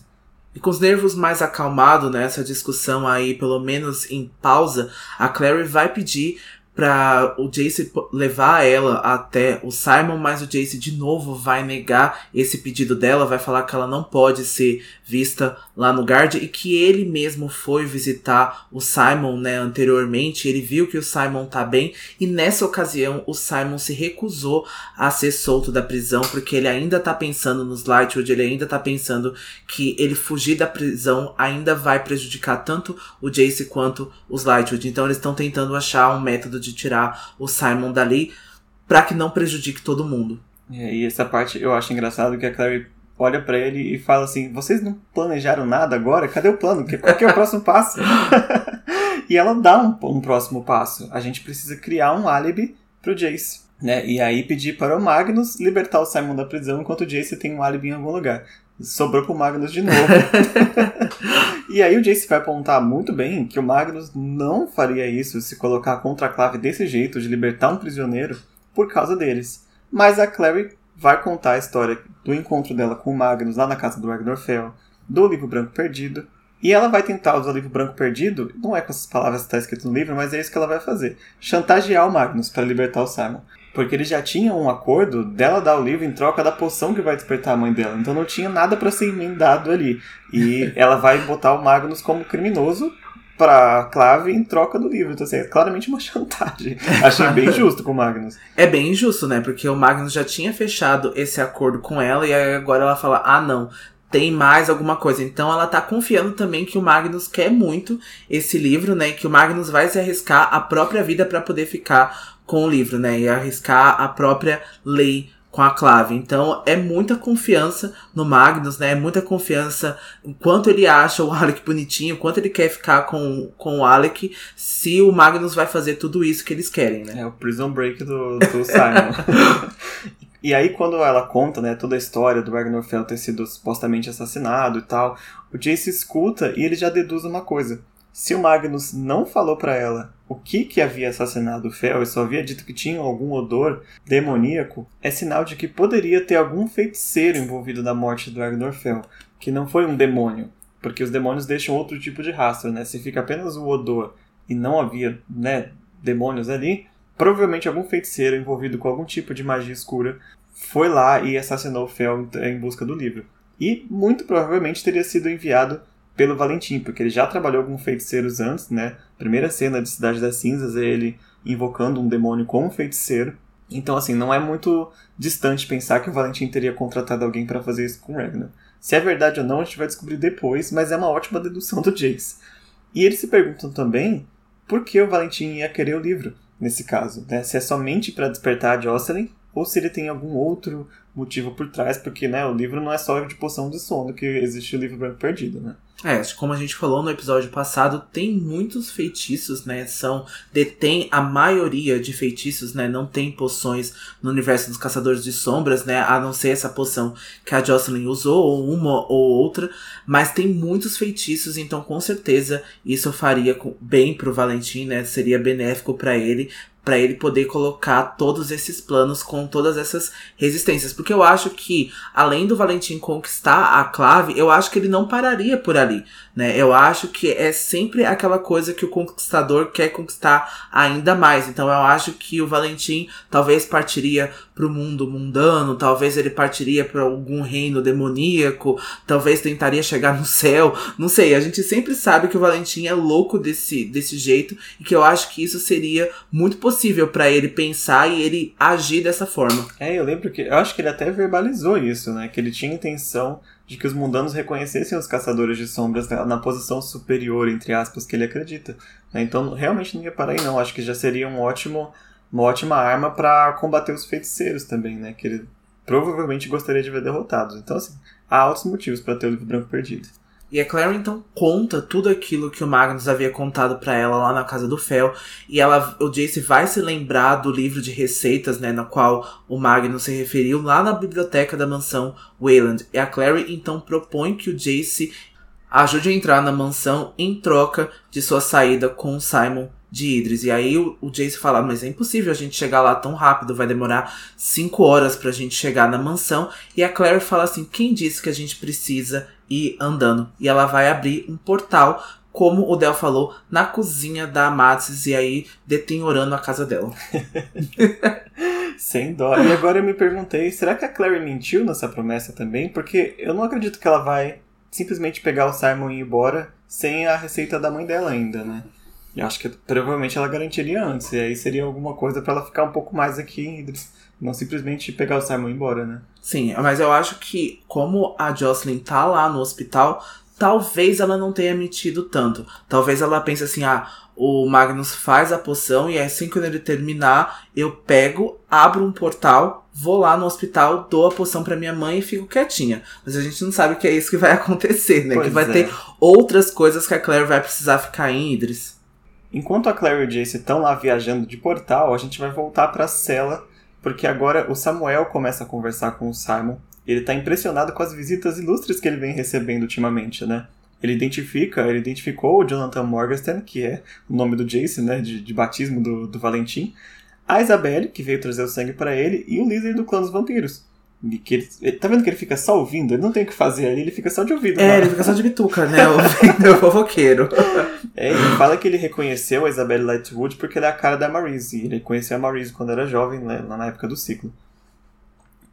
E com os nervos mais acalmados nessa discussão aí, pelo menos em pausa, a Clary vai pedir para o Jace levar ela até o Simon, mas o Jace de novo vai negar esse pedido dela, vai falar que ela não pode ser vista lá no Guard e que ele mesmo foi visitar o Simon, né, anteriormente, ele viu que o Simon tá bem e nessa ocasião o Simon se recusou a ser solto da prisão porque ele ainda tá pensando nos Lightwood, ele ainda tá pensando que ele fugir da prisão ainda vai prejudicar tanto o Jace quanto os Lightwood. Então eles estão tentando achar um método de tirar o Simon dali para que não prejudique todo mundo. É, e essa parte eu acho engraçado que a Clary olha para ele e fala assim: Vocês não planejaram nada agora? Cadê o plano? Qual que é o próximo passo? e ela dá um, um, próximo passo. A gente precisa criar um álibi pro Jace. Né? E aí pedir para o Magnus libertar o Simon da prisão enquanto o Jace tem um álibi em algum lugar. Sobrou pro Magnus de novo. e aí o Jace vai apontar muito bem que o Magnus não faria isso se colocar contra a clave desse jeito de libertar um prisioneiro por causa deles. Mas a Clary vai contar a história do encontro dela com o Magnus lá na casa do Ragnar Fell, do livro branco perdido. E ela vai tentar usar o livro branco perdido, não é com essas palavras que está escrito no livro, mas é isso que ela vai fazer: chantagear o Magnus para libertar o Simon. Porque eles já tinham um acordo dela dar o livro em troca da poção que vai despertar a mãe dela. Então não tinha nada para ser emendado ali. E ela vai botar o Magnus como criminoso pra Clave em troca do livro. Então, assim, é claramente uma chantagem. Achei bem justo com o Magnus. É bem injusto, né? Porque o Magnus já tinha fechado esse acordo com ela e agora ela fala: ah, não. Tem mais alguma coisa. Então ela tá confiando também que o Magnus quer muito esse livro, né? Que o Magnus vai se arriscar a própria vida para poder ficar com o livro, né? E arriscar a própria lei com a clave. Então é muita confiança no Magnus, né? É muita confiança em quanto ele acha o Alec bonitinho, quanto ele quer ficar com, com o Alec, se o Magnus vai fazer tudo isso que eles querem, né? É o Prison Break do, do Simon. e aí quando ela conta, né, toda a história do Ragnar Fell ter sido supostamente assassinado e tal, o Jace escuta e ele já deduz uma coisa. Se o Magnus não falou para ela o que que havia assassinado o Fel e só havia dito que tinha algum odor demoníaco, é sinal de que poderia ter algum feiticeiro envolvido na morte do Ragnar Fel, que não foi um demônio, porque os demônios deixam outro tipo de rastro, né? Se fica apenas o odor e não havia, né, demônios ali, provavelmente algum feiticeiro envolvido com algum tipo de magia escura foi lá e assassinou o Fel em busca do livro. E muito provavelmente teria sido enviado pelo Valentim, porque ele já trabalhou com feiticeiros antes, né? Primeira cena de Cidade das Cinzas é ele invocando um demônio como feiticeiro. Então, assim, não é muito distante pensar que o Valentim teria contratado alguém para fazer isso com Ragnar. Se é verdade ou não, a gente vai descobrir depois, mas é uma ótima dedução do Jace. E eles se perguntam também por que o Valentim ia querer o livro, nesse caso. Né? Se é somente para despertar a Jocelyn, ou se ele tem algum outro motivo por trás, porque né, o livro não é só de poção de sono que existe o livro branco perdido, né? É, como a gente falou no episódio passado, tem muitos feitiços, né? São. detém a maioria de feitiços, né? Não tem poções no universo dos Caçadores de Sombras, né? A não ser essa poção que a Jocelyn usou, ou uma ou outra. Mas tem muitos feitiços, então com certeza isso faria bem pro Valentim, né? Seria benéfico para ele para ele poder colocar todos esses planos com todas essas resistências. Porque eu acho que, além do Valentim conquistar a clave, eu acho que ele não pararia por ali. Né? Eu acho que é sempre aquela coisa que o conquistador quer conquistar ainda mais. Então eu acho que o Valentim talvez partiria para o mundo mundano, talvez ele partiria para algum reino demoníaco, talvez tentaria chegar no céu, não sei. A gente sempre sabe que o Valentim é louco desse, desse jeito e que eu acho que isso seria muito possível para ele pensar e ele agir dessa forma. É, eu lembro que eu acho que ele até verbalizou isso, né? Que ele tinha intenção de que os mundanos reconhecessem os caçadores de sombras na, na posição superior, entre aspas, que ele acredita. Né? Então, realmente não ia parar aí, não. Acho que já seria um ótimo, uma ótima arma para combater os feiticeiros também, né? Que ele provavelmente gostaria de ver derrotados. Então, assim, há altos motivos para ter o livro branco perdido. E a Clary então conta tudo aquilo que o Magnus havia contado para ela lá na casa do Fel. E ela, o Jace vai se lembrar do livro de receitas, né, no qual o Magnus se referiu lá na biblioteca da mansão Wayland. E a Clary então propõe que o Jace ajude a entrar na mansão em troca de sua saída com Simon de Idris. E aí o, o Jace fala, mas é impossível a gente chegar lá tão rápido, vai demorar cinco horas pra gente chegar na mansão. E a Claire fala assim, quem disse que a gente precisa ir andando? E ela vai abrir um portal, como o Del falou, na cozinha da Amatis e aí detenhorando a casa dela. Sem dó. E agora eu me perguntei, será que a Claire mentiu nessa promessa também? Porque eu não acredito que ela vai simplesmente pegar o Simon e ir embora sem a receita da mãe dela ainda, né? E acho que provavelmente ela garantiria antes. E aí seria alguma coisa para ela ficar um pouco mais aqui em Idris. Não simplesmente pegar o Simon e ir embora, né? Sim, mas eu acho que como a Jocelyn tá lá no hospital, talvez ela não tenha mentido tanto. Talvez ela pense assim, ah, o Magnus faz a poção e assim que ele terminar, eu pego, abro um portal, vou lá no hospital, dou a poção para minha mãe e fico quietinha. Mas a gente não sabe que é isso que vai acontecer, né? Pois que vai é. ter outras coisas que a Claire vai precisar ficar em Idris. Enquanto a Claire e o Jace estão lá viajando de portal, a gente vai voltar para a cela, porque agora o Samuel começa a conversar com o Simon. Ele está impressionado com as visitas ilustres que ele vem recebendo ultimamente, né? Ele identifica, ele identificou o Jonathan Morgenstern, que é o nome do Jace, né, de, de batismo do, do Valentim, a Isabelle, que veio trazer o sangue para ele, e o líder do clã dos vampiros. Que ele, tá vendo que ele fica só ouvindo? Ele não tem o que fazer ali, ele fica só de ouvido. É, ele fica só de bituca, né? Ouvindo o fofoqueiro. É, ele fala que ele reconheceu a Isabelle Lightwood porque ela é a cara da Marise. Ele conheceu a Marise quando era jovem, né, lá na época do ciclo.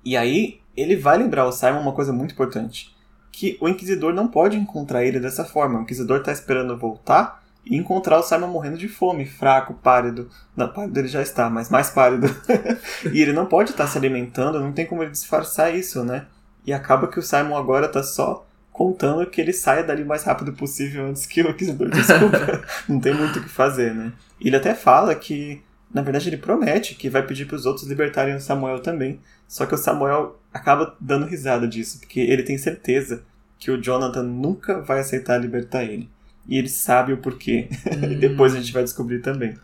E aí, ele vai lembrar o Simon uma coisa muito importante. Que o Inquisidor não pode encontrar ele dessa forma. O Inquisidor tá esperando voltar e encontrar o Simon morrendo de fome, fraco, pálido. Não, pálido ele já está, mas mais pálido. e ele não pode estar se alimentando, não tem como ele disfarçar isso, né? E acaba que o Simon agora tá só contando que ele saia dali o mais rápido possível antes que o Inquisidor desculpa. não tem muito o que fazer, né? Ele até fala que, na verdade, ele promete que vai pedir para os outros libertarem o Samuel também. Só que o Samuel acaba dando risada disso, porque ele tem certeza que o Jonathan nunca vai aceitar libertar ele. E ele sabe o porquê. Depois a gente vai descobrir também.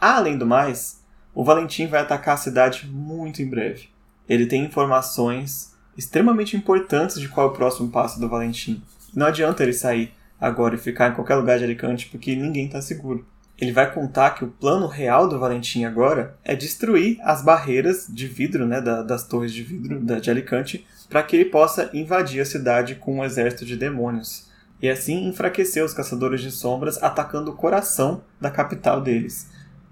Além do mais, o Valentim vai atacar a cidade muito em breve. Ele tem informações extremamente importantes de qual é o próximo passo do Valentim. Não adianta ele sair agora e ficar em qualquer lugar de Alicante porque ninguém está seguro. Ele vai contar que o plano real do Valentim agora é destruir as barreiras de vidro, né, da, das torres de vidro da, de Alicante, para que ele possa invadir a cidade com um exército de demônios e assim enfraquecer os caçadores de sombras atacando o coração da capital deles.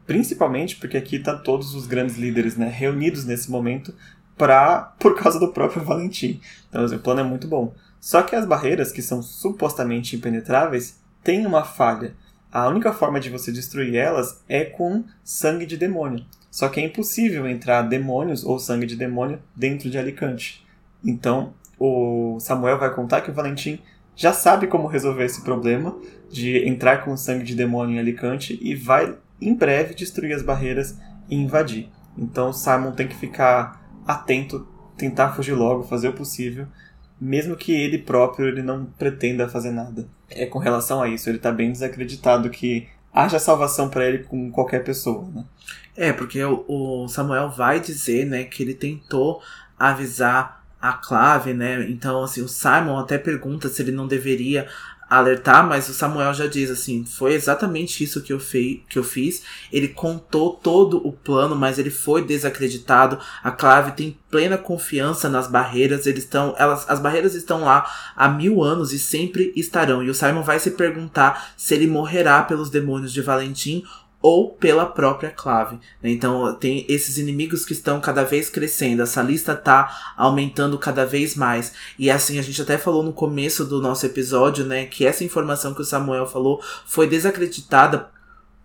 Principalmente porque aqui estão tá todos os grandes líderes né, reunidos nesse momento pra, por causa do próprio Valentim. Então o plano é muito bom. Só que as barreiras, que são supostamente impenetráveis, têm uma falha. A única forma de você destruir elas é com sangue de demônio. Só que é impossível entrar demônios ou sangue de demônio dentro de Alicante. Então, o Samuel vai contar que o Valentim já sabe como resolver esse problema de entrar com sangue de demônio em Alicante e vai em breve destruir as barreiras e invadir. Então Simon tem que ficar atento, tentar fugir logo, fazer o possível, mesmo que ele próprio ele não pretenda fazer nada. É com relação a isso, ele está bem desacreditado que haja salvação para ele com qualquer pessoa, né? É, porque o Samuel vai dizer, né, que ele tentou avisar a clave, né? Então, assim, o Simon até pergunta se ele não deveria alertar, mas o Samuel já diz assim, foi exatamente isso que eu, fei, que eu fiz. Ele contou todo o plano, mas ele foi desacreditado. A Clave tem plena confiança nas barreiras, eles estão, elas, as barreiras estão lá há mil anos e sempre estarão. E o Simon vai se perguntar se ele morrerá pelos demônios de Valentim ou pela própria clave. Né? Então tem esses inimigos que estão cada vez crescendo, essa lista tá aumentando cada vez mais. E assim, a gente até falou no começo do nosso episódio, né, que essa informação que o Samuel falou foi desacreditada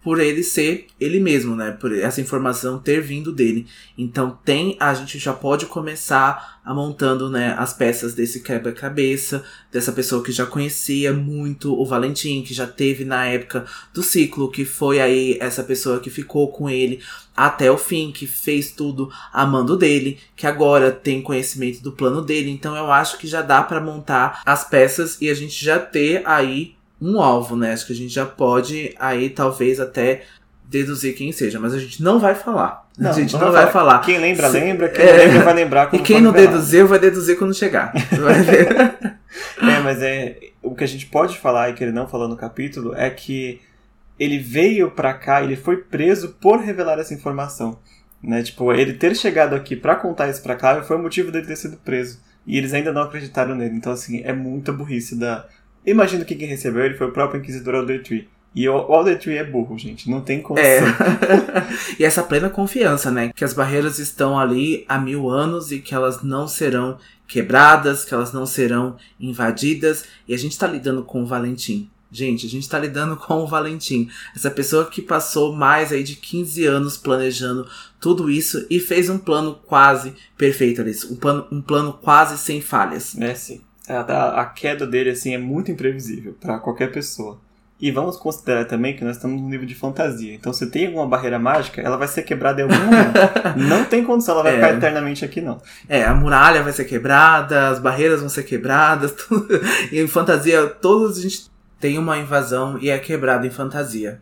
por ele ser ele mesmo, né? Por essa informação ter vindo dele. Então tem, a gente já pode começar a montando, né, as peças desse quebra-cabeça, dessa pessoa que já conhecia muito o Valentim, que já teve na época do ciclo, que foi aí essa pessoa que ficou com ele até o fim, que fez tudo amando dele, que agora tem conhecimento do plano dele. Então eu acho que já dá para montar as peças e a gente já ter aí um alvo, né? Acho que a gente já pode aí talvez até deduzir quem seja, mas a gente não vai falar. Não, a gente não, vai, vai falar. Quem lembra, Se, lembra. Quem é, lembra, vai lembrar. e quem não deduziu, vai deduzir quando chegar. é, mas é, o que a gente pode falar e que ele não falou no capítulo é que ele veio pra cá, ele foi preso por revelar essa informação. Né? Tipo, ele ter chegado aqui para contar isso pra Clara foi o motivo dele ter sido preso. E eles ainda não acreditaram nele. Então, assim, é muita burrice da, Imagino que quem recebeu ele foi o próprio Inquisidor Aldertree. E o Aldertree é burro, gente. Não tem condição. É. e essa plena confiança, né? Que as barreiras estão ali há mil anos e que elas não serão quebradas, que elas não serão invadidas. E a gente tá lidando com o Valentim. Gente, a gente tá lidando com o Valentim. Essa pessoa que passou mais aí de 15 anos planejando tudo isso e fez um plano quase perfeito, Alice. Um plano, um plano quase sem falhas. É, sim a, a queda dele assim é muito imprevisível para qualquer pessoa. E vamos considerar também que nós estamos num nível de fantasia. Então, se tem alguma barreira mágica, ela vai ser quebrada em algum momento. não tem condição, ela vai é. ficar eternamente aqui, não. É, a muralha vai ser quebrada, as barreiras vão ser quebradas. Tudo. Em fantasia, todos a gente tem uma invasão e é quebrada em fantasia.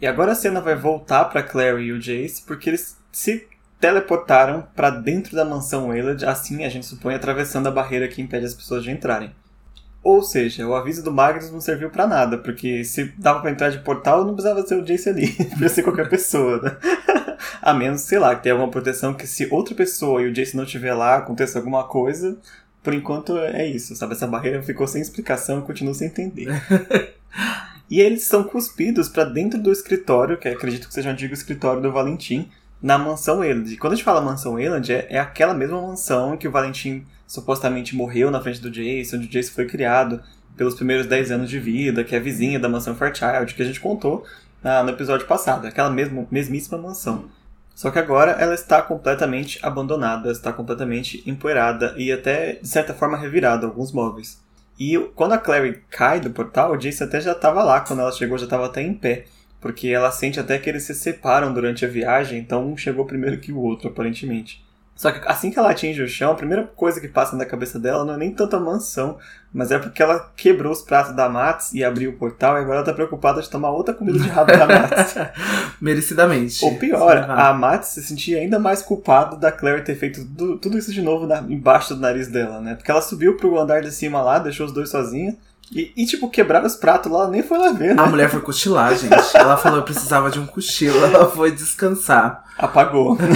E agora a cena vai voltar para Clary e o Jace, porque eles se teleportaram para dentro da mansão Waylard, assim a gente supõe atravessando a barreira que impede as pessoas de entrarem. Ou seja, o aviso do Magnus não serviu para nada, porque se dava para entrar de portal, não precisava ser o Jace ali, podia ser qualquer pessoa, né? a menos, sei lá, que tenha alguma proteção que se outra pessoa e o Jace não estiver lá, aconteça alguma coisa, por enquanto é isso, sabe? Essa barreira ficou sem explicação e continua sem entender. e eles são cuspidos para dentro do escritório, que acredito que seja o antigo escritório do Valentim, na mansão Eland. E quando a gente fala mansão Eland, é, é aquela mesma mansão que o Valentim supostamente morreu na frente do Jace, onde o Jace foi criado. pelos primeiros 10 anos de vida, que é vizinha da mansão Fairchild, que a gente contou ah, no episódio passado, aquela mesmo, mesmíssima mansão. Só que agora ela está completamente abandonada, está completamente empoeirada e até, de certa forma, revirada alguns móveis. E quando a Clary cai do portal, o Jace até já estava lá, quando ela chegou já estava até em pé. Porque ela sente até que eles se separam durante a viagem, então um chegou primeiro que o outro, aparentemente. Só que assim que ela atinge o chão, a primeira coisa que passa na cabeça dela não é nem tanto a mansão, mas é porque ela quebrou os pratos da Mats e abriu o portal e agora ela tá preocupada de tomar outra comida de rabo da Mats. Merecidamente. Ou pior, a Mats se sentia ainda mais culpada da Claire ter feito tudo, tudo isso de novo na, embaixo do nariz dela, né? Porque ela subiu pro andar de cima lá, deixou os dois sozinhos. E, e, tipo, quebraram os pratos lá, nem foi lá ver, né? A mulher foi cochilar, gente. Ela falou que precisava de um cochilo, ela foi descansar. Apagou.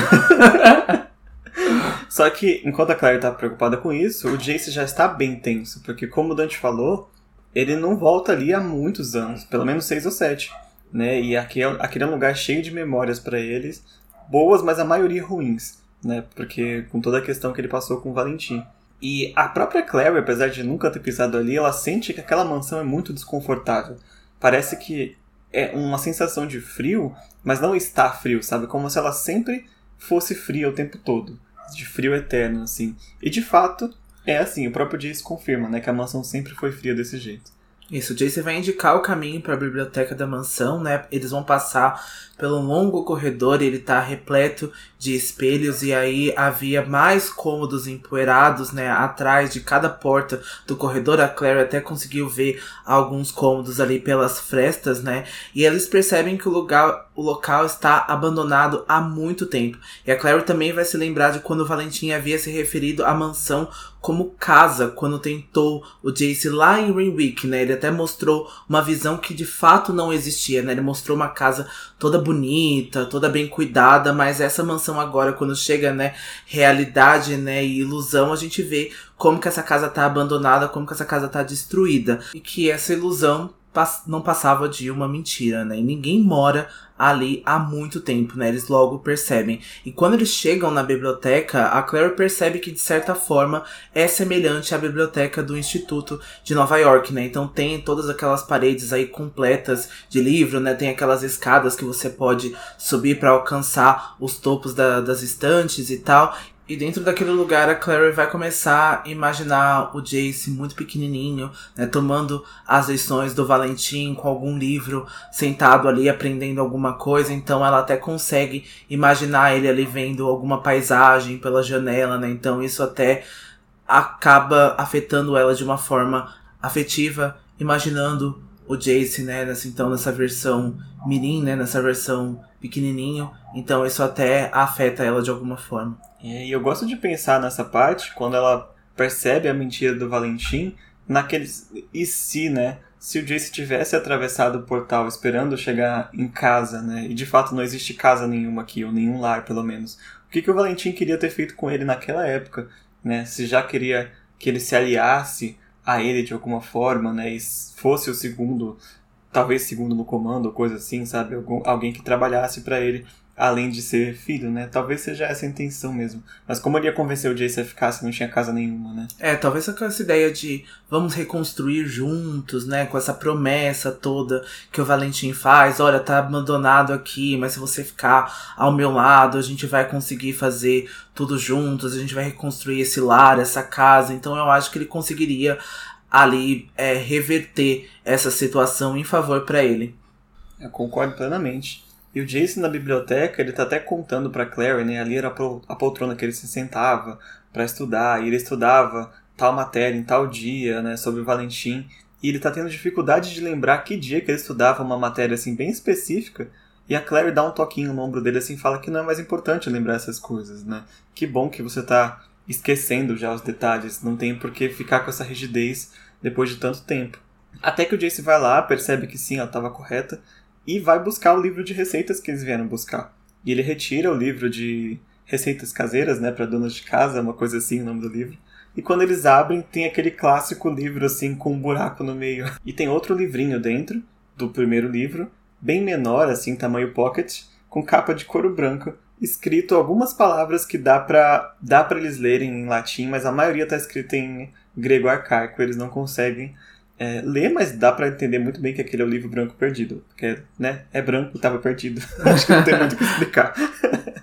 Só que, enquanto a Claire tá preocupada com isso, o Jace já está bem tenso, porque como o Dante falou, ele não volta ali há muitos anos, pelo menos seis ou sete, né? E aquele, aquele é um lugar cheio de memórias para eles, boas, mas a maioria ruins, né? Porque com toda a questão que ele passou com o Valentim. E a própria Claire, apesar de nunca ter pisado ali, ela sente que aquela mansão é muito desconfortável. Parece que é uma sensação de frio, mas não está frio, sabe? Como se ela sempre fosse fria o tempo todo de frio eterno, assim. E de fato, é assim, o próprio Jace confirma, né, que a mansão sempre foi fria desse jeito. Isso, o Jace vai indicar o caminho para a biblioteca da mansão, né? Eles vão passar pelo longo corredor e ele tá repleto de espelhos e aí havia mais cômodos empoeirados, né, atrás de cada porta do corredor. A Claire até conseguiu ver alguns cômodos ali pelas frestas, né? E eles percebem que o lugar, o local está abandonado há muito tempo. E a Claire também vai se lembrar de quando Valentim havia se referido à mansão como casa quando tentou o Jace lá em Ringwick, né? Ele até mostrou uma visão que de fato não existia, né? Ele mostrou uma casa toda bonita, toda bem cuidada, mas essa mansão agora, quando chega, né, realidade, né, e ilusão, a gente vê como que essa casa tá abandonada, como que essa casa tá destruída. E que essa ilusão não passava de uma mentira, né? E ninguém mora ali há muito tempo, né? Eles logo percebem. E quando eles chegam na biblioteca, a Claire percebe que de certa forma é semelhante à biblioteca do Instituto de Nova York, né? Então tem todas aquelas paredes aí completas de livro, né? Tem aquelas escadas que você pode subir para alcançar os topos da, das estantes e tal. E dentro daquele lugar a Clary vai começar a imaginar o Jace muito pequenininho, né, tomando as lições do Valentim com algum livro, sentado ali aprendendo alguma coisa. Então ela até consegue imaginar ele ali vendo alguma paisagem pela janela, né? Então isso até acaba afetando ela de uma forma afetiva, imaginando o Jace, né, nessa, então nessa versão mirim, né, nessa versão pequenininho. Então isso até afeta ela de alguma forma. É, e eu gosto de pensar nessa parte, quando ela percebe a mentira do Valentim, naqueles. E se, né? Se o Jace tivesse atravessado o portal esperando chegar em casa, né? E de fato não existe casa nenhuma aqui, ou nenhum lar, pelo menos. O que, que o Valentim queria ter feito com ele naquela época, né? Se já queria que ele se aliasse a ele de alguma forma, né? E fosse o segundo, talvez segundo no comando, ou coisa assim, sabe? Algum, alguém que trabalhasse para ele além de ser filho, né? Talvez seja essa a intenção mesmo. Mas como ele ia convencer o Jace a ficar se não tinha casa nenhuma, né? É, talvez com essa ideia de vamos reconstruir juntos, né? Com essa promessa toda que o Valentim faz. Olha, tá abandonado aqui, mas se você ficar ao meu lado, a gente vai conseguir fazer tudo juntos, a gente vai reconstruir esse lar, essa casa. Então eu acho que ele conseguiria ali é, reverter essa situação em favor para ele. Eu concordo plenamente. E o Jason na biblioteca, ele tá até contando para Clary, né? Ali era a poltrona que ele se sentava para estudar, e ele estudava tal matéria em tal dia, né, sobre o Valentim, e ele tá tendo dificuldade de lembrar que dia que ele estudava uma matéria assim bem específica, e a Clary dá um toquinho no ombro dele assim, fala que não é mais importante lembrar essas coisas, né? Que bom que você tá esquecendo já os detalhes, não tem por que ficar com essa rigidez depois de tanto tempo. Até que o Jace vai lá, percebe que sim, ela estava correta, e vai buscar o livro de receitas que eles vieram buscar. E ele retira o livro de receitas caseiras, né, para donas de casa, uma coisa assim, o nome do livro. E quando eles abrem, tem aquele clássico livro assim com um buraco no meio. E tem outro livrinho dentro do primeiro livro, bem menor, assim, tamanho pocket, com capa de couro branco, escrito algumas palavras que dá para dá para eles lerem em latim, mas a maioria está escrita em grego arcaico, eles não conseguem é, ler, mas dá para entender muito bem que aquele é o livro branco perdido. Porque, né, é branco e tava perdido. Acho que não tem muito o que explicar.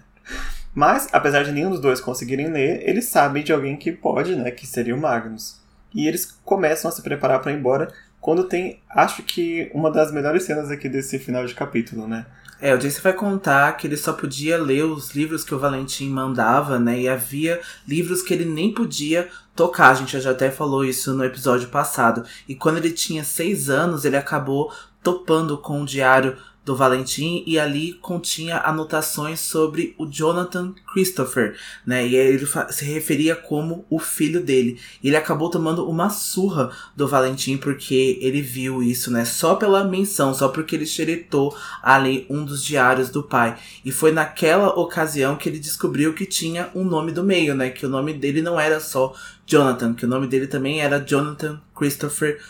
mas, apesar de nenhum dos dois conseguirem ler, eles sabem de alguém que pode, né, que seria o Magnus. E eles começam a se preparar para ir embora quando tem, acho que uma das melhores cenas aqui desse final de capítulo, né? É, o Jace vai contar que ele só podia ler os livros que o Valentim mandava, né? E havia livros que ele nem podia tocar. A gente já até falou isso no episódio passado. E quando ele tinha seis anos, ele acabou topando com o diário do Valentim e ali continha anotações sobre o Jonathan Christopher, né? E ele se referia como o filho dele. E ele acabou tomando uma surra do Valentim porque ele viu isso, né? Só pela menção, só porque ele xeretou ali um dos diários do pai. E foi naquela ocasião que ele descobriu que tinha um nome do meio, né? Que o nome dele não era só Jonathan, que o nome dele também era Jonathan Christopher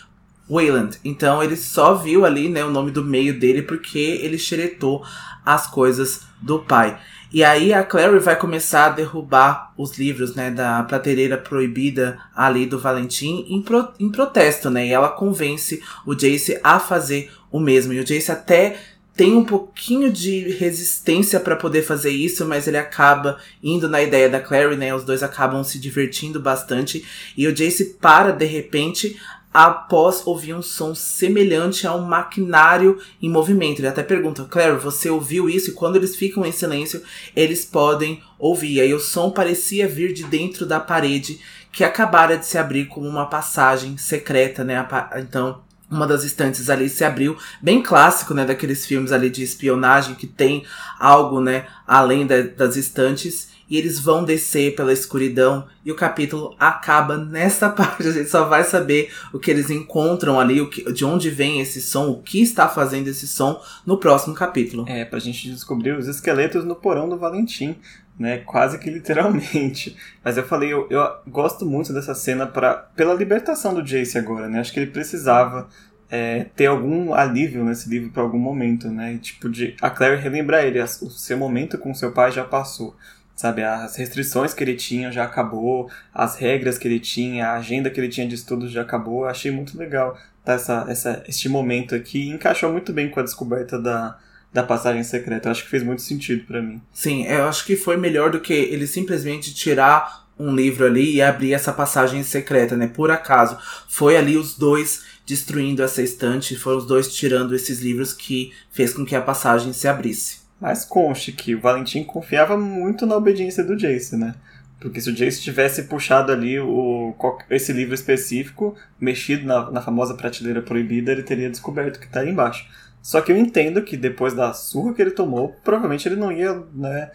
Wayland. Então ele só viu ali, né, o nome do meio dele porque ele xeretou as coisas do pai. E aí a Clary vai começar a derrubar os livros, né, da prateleira proibida ali do Valentim em, pro, em protesto, né? E ela convence o Jace a fazer o mesmo. E o Jace até tem um pouquinho de resistência para poder fazer isso, mas ele acaba indo na ideia da Clary, né? Os dois acabam se divertindo bastante e o Jace para de repente após ouvir um som semelhante a um maquinário em movimento. Ele até pergunta, Claire, você ouviu isso? E quando eles ficam em silêncio, eles podem ouvir. Aí o som parecia vir de dentro da parede que acabara de se abrir como uma passagem secreta, né? Então, uma das estantes ali se abriu, bem clássico, né, daqueles filmes ali de espionagem que tem algo, né, além da, das estantes e eles vão descer pela escuridão e o capítulo acaba nesta parte. A gente só vai saber o que eles encontram ali, o que, de onde vem esse som, o que está fazendo esse som no próximo capítulo. É, pra gente descobrir os esqueletos no porão do Valentim. Né, quase que literalmente. Mas eu falei, eu, eu gosto muito dessa cena pra, pela libertação do Jace agora, né? Acho que ele precisava é, ter algum alívio nesse livro para algum momento, né? Tipo, de a Claire relembrar ele, o seu momento com seu pai já passou sabe? As restrições que ele tinha já acabou, as regras que ele tinha, a agenda que ele tinha de estudos já acabou. Eu achei muito legal tá, essa, essa, este momento aqui. encaixou muito bem com a descoberta da, da passagem secreta. Eu acho que fez muito sentido para mim. Sim, eu acho que foi melhor do que ele simplesmente tirar um livro ali e abrir essa passagem secreta, né? Por acaso. Foi ali os dois destruindo essa estante, foram os dois tirando esses livros que fez com que a passagem se abrisse. Mas conste que o Valentim confiava muito na obediência do Jace, né? Porque se o Jace tivesse puxado ali o, esse livro específico, mexido na, na famosa prateleira proibida, ele teria descoberto que está aí embaixo. Só que eu entendo que depois da surra que ele tomou, provavelmente ele não ia né,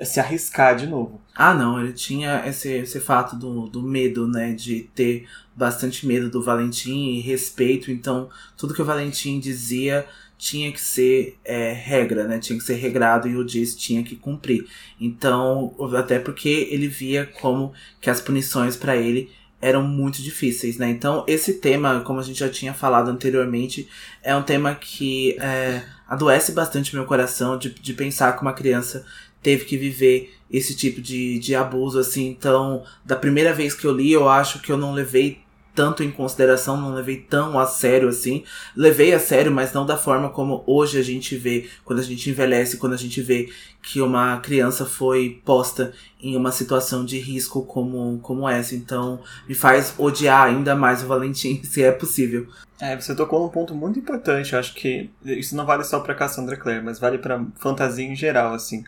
se arriscar de novo. Ah, não, ele tinha esse, esse fato do, do medo, né? De ter bastante medo do Valentim e respeito. Então, tudo que o Valentim dizia tinha que ser é, regra, né? Tinha que ser regrado e o Jace tinha que cumprir. Então, até porque ele via como que as punições para ele eram muito difíceis, né? Então, esse tema, como a gente já tinha falado anteriormente, é um tema que é, adoece bastante meu coração de, de pensar que uma criança teve que viver esse tipo de, de abuso, assim. Então, da primeira vez que eu li, eu acho que eu não levei tanto em consideração, não levei tão a sério assim. Levei a sério, mas não da forma como hoje a gente vê, quando a gente envelhece, quando a gente vê que uma criança foi posta em uma situação de risco como, como essa. Então, me faz odiar ainda mais o Valentim, se é possível. É, você tocou num ponto muito importante. Eu acho que isso não vale só para Cassandra Clare, mas vale para fantasia em geral, assim.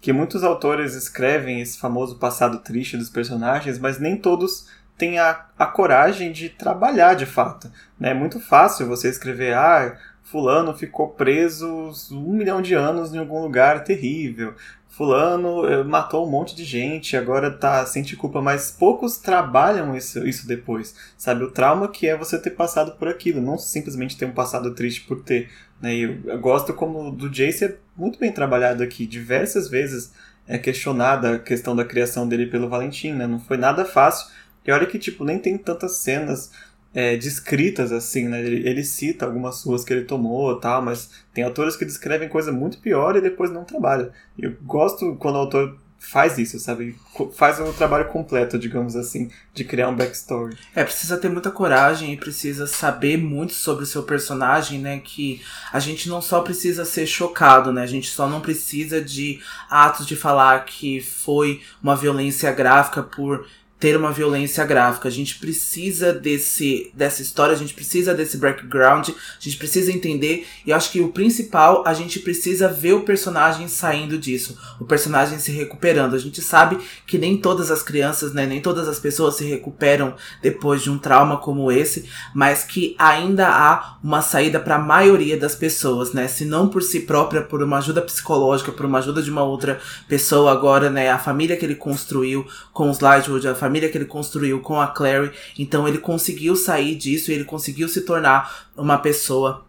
Que muitos autores escrevem esse famoso passado triste dos personagens, mas nem todos tem a, a coragem de trabalhar de fato. Né? É muito fácil você escrever, ah, fulano ficou preso um milhão de anos em algum lugar terrível. Fulano eh, matou um monte de gente, agora tá sente culpa, mas poucos trabalham isso, isso depois, sabe? O trauma que é você ter passado por aquilo, não simplesmente ter um passado triste por ter. Né? Eu, eu gosto como do Jace é muito bem trabalhado aqui, diversas vezes é questionada a questão da criação dele pelo Valentim, né? Não foi nada fácil, e olha que, tipo, nem tem tantas cenas é, descritas assim, né? Ele, ele, cita algumas ruas que ele tomou e tal, mas tem autores que descrevem coisa muito pior e depois não trabalham. Eu gosto quando o autor faz isso, sabe? Faz o trabalho completo, digamos assim, de criar um backstory. É, precisa ter muita coragem e precisa saber muito sobre o seu personagem, né? Que a gente não só precisa ser chocado, né? A gente só não precisa de atos de falar que foi uma violência gráfica por ter uma violência gráfica. A gente precisa desse dessa história, a gente precisa desse background, a gente precisa entender. E eu acho que o principal, a gente precisa ver o personagem saindo disso, o personagem se recuperando. A gente sabe que nem todas as crianças, né, nem todas as pessoas se recuperam depois de um trauma como esse, mas que ainda há uma saída para a maioria das pessoas, né? Se não por si própria, por uma ajuda psicológica, por uma ajuda de uma outra pessoa agora, né, a família que ele construiu com os Lightwood, a família que ele construiu com a Clary. Então ele conseguiu sair disso e ele conseguiu se tornar uma pessoa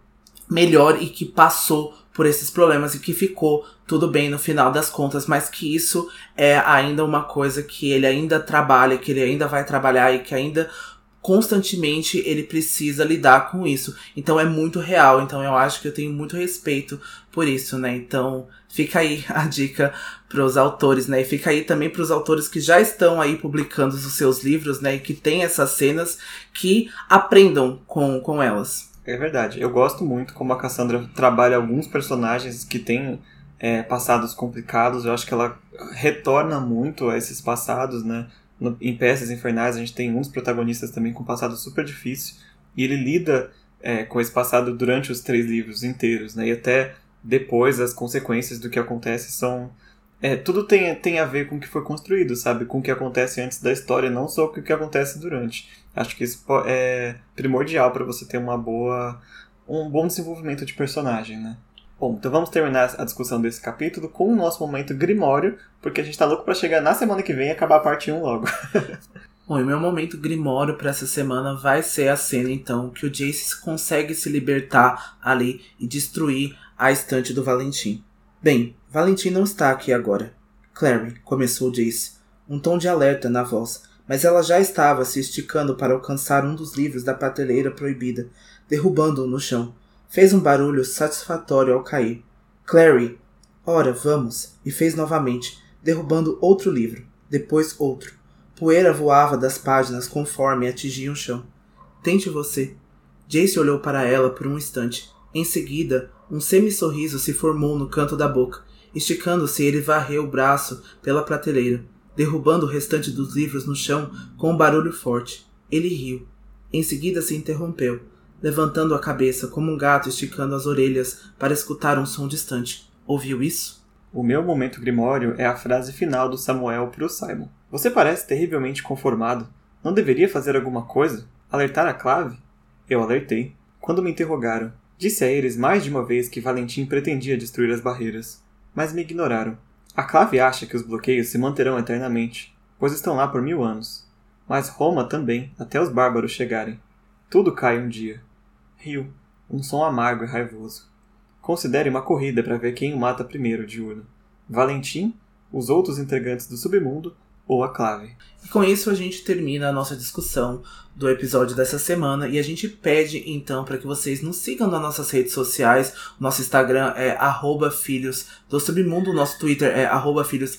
melhor e que passou por esses problemas e que ficou tudo bem no final das contas, mas que isso é ainda uma coisa que ele ainda trabalha, que ele ainda vai trabalhar e que ainda constantemente ele precisa lidar com isso. Então é muito real. Então eu acho que eu tenho muito respeito por isso, né? Então fica aí a dica para os autores, né? E fica aí também para os autores que já estão aí publicando os seus livros, né? E que tem essas cenas que aprendam com, com elas. É verdade. Eu gosto muito como a Cassandra trabalha alguns personagens que têm é, passados complicados. Eu acho que ela retorna muito a esses passados, né? no, em Peças Infernais a gente tem uns protagonistas também com passado super difícil e ele lida é, com esse passado durante os três livros inteiros, né? E até depois as consequências do que acontece são é, tudo tem, tem a ver com o que foi construído, sabe? Com o que acontece antes da história, não só com o que acontece durante. Acho que isso é primordial para você ter uma boa um bom desenvolvimento de personagem, né? Bom, então vamos terminar a discussão desse capítulo com o nosso momento grimório, porque a gente tá louco para chegar na semana que vem e acabar a parte 1 logo. Bom, e meu momento grimório para essa semana vai ser a cena, então, que o Jace consegue se libertar ali e destruir a estante do Valentim. Bem, Valentim não está aqui agora. Clary, começou Jace, um tom de alerta na voz, mas ela já estava se esticando para alcançar um dos livros da prateleira proibida, derrubando-o no chão. Fez um barulho satisfatório ao cair. Clary, ora, vamos, e fez novamente, derrubando outro livro, depois outro. Poeira voava das páginas conforme atingiam o chão. Tente você. Jace olhou para ela por um instante. Em seguida, um semi-sorriso se formou no canto da boca. Esticando-se, ele varreu o braço pela prateleira, derrubando o restante dos livros no chão com um barulho forte. Ele riu. Em seguida se interrompeu levantando a cabeça como um gato esticando as orelhas para escutar um som distante. Ouviu isso? O meu momento grimório é a frase final do Samuel para o Simon. Você parece terrivelmente conformado. Não deveria fazer alguma coisa? Alertar a clave? Eu alertei. Quando me interrogaram, disse a eles mais de uma vez que Valentim pretendia destruir as barreiras. Mas me ignoraram. A clave acha que os bloqueios se manterão eternamente, pois estão lá por mil anos. Mas Roma também, até os bárbaros chegarem. Tudo cai um dia. Rio. Um som amargo e raivoso. Considere uma corrida para ver quem o mata primeiro, diurno. Valentim, os outros integrantes do submundo ou a clave. E com isso a gente termina a nossa discussão do episódio dessa semana e a gente pede então para que vocês nos sigam nas nossas redes sociais. Nosso Instagram é filhos do submundo, nosso Twitter é filhos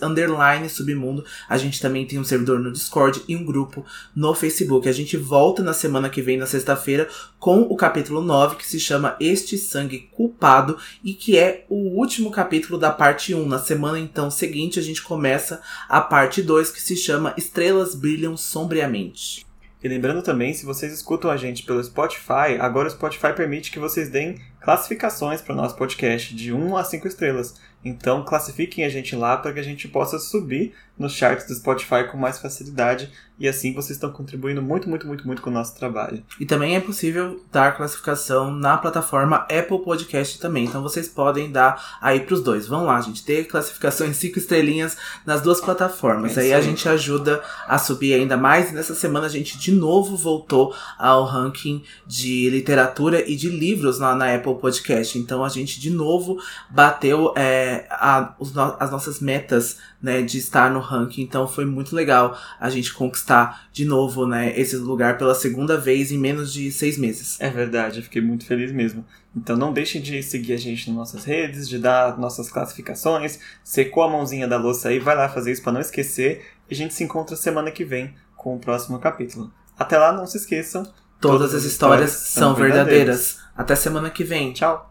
submundo. A gente também tem um servidor no Discord e um grupo no Facebook. A gente volta na semana que vem, na sexta-feira, com o capítulo 9, que se chama Este Sangue Culpado e que é o último capítulo da parte 1. Na semana então seguinte a gente começa a parte 2, que se chama Estrelas Brilham Sombriamente. E lembrando também, se vocês escutam a gente pelo Spotify, agora o Spotify permite que vocês deem classificações para o nosso podcast de 1 a 5 estrelas. Então classifiquem a gente lá para que a gente possa subir nos charts do Spotify com mais facilidade e assim vocês estão contribuindo muito, muito, muito, muito com o nosso trabalho. E também é possível dar classificação na plataforma Apple Podcast também. Então vocês podem dar aí para os dois. Vamos lá, gente, ter classificação em cinco estrelinhas nas duas plataformas. É aí a gente ajuda a subir ainda mais. E nessa semana a gente de novo voltou ao ranking de literatura e de livros lá na Apple Podcast. Então a gente de novo bateu é, a, os no as nossas metas né, de estar no ranking. Então foi muito legal a gente conquistar de novo né, esse lugar pela segunda vez em menos de seis meses. É verdade, eu fiquei muito feliz mesmo. Então não deixem de seguir a gente nas nossas redes, de dar nossas classificações. Secou a mãozinha da louça aí, vai lá fazer isso para não esquecer. E a gente se encontra semana que vem com o próximo capítulo. Até lá, não se esqueçam. Todas, todas as histórias, histórias são verdadeiras. verdadeiras. Até semana que vem. Tchau.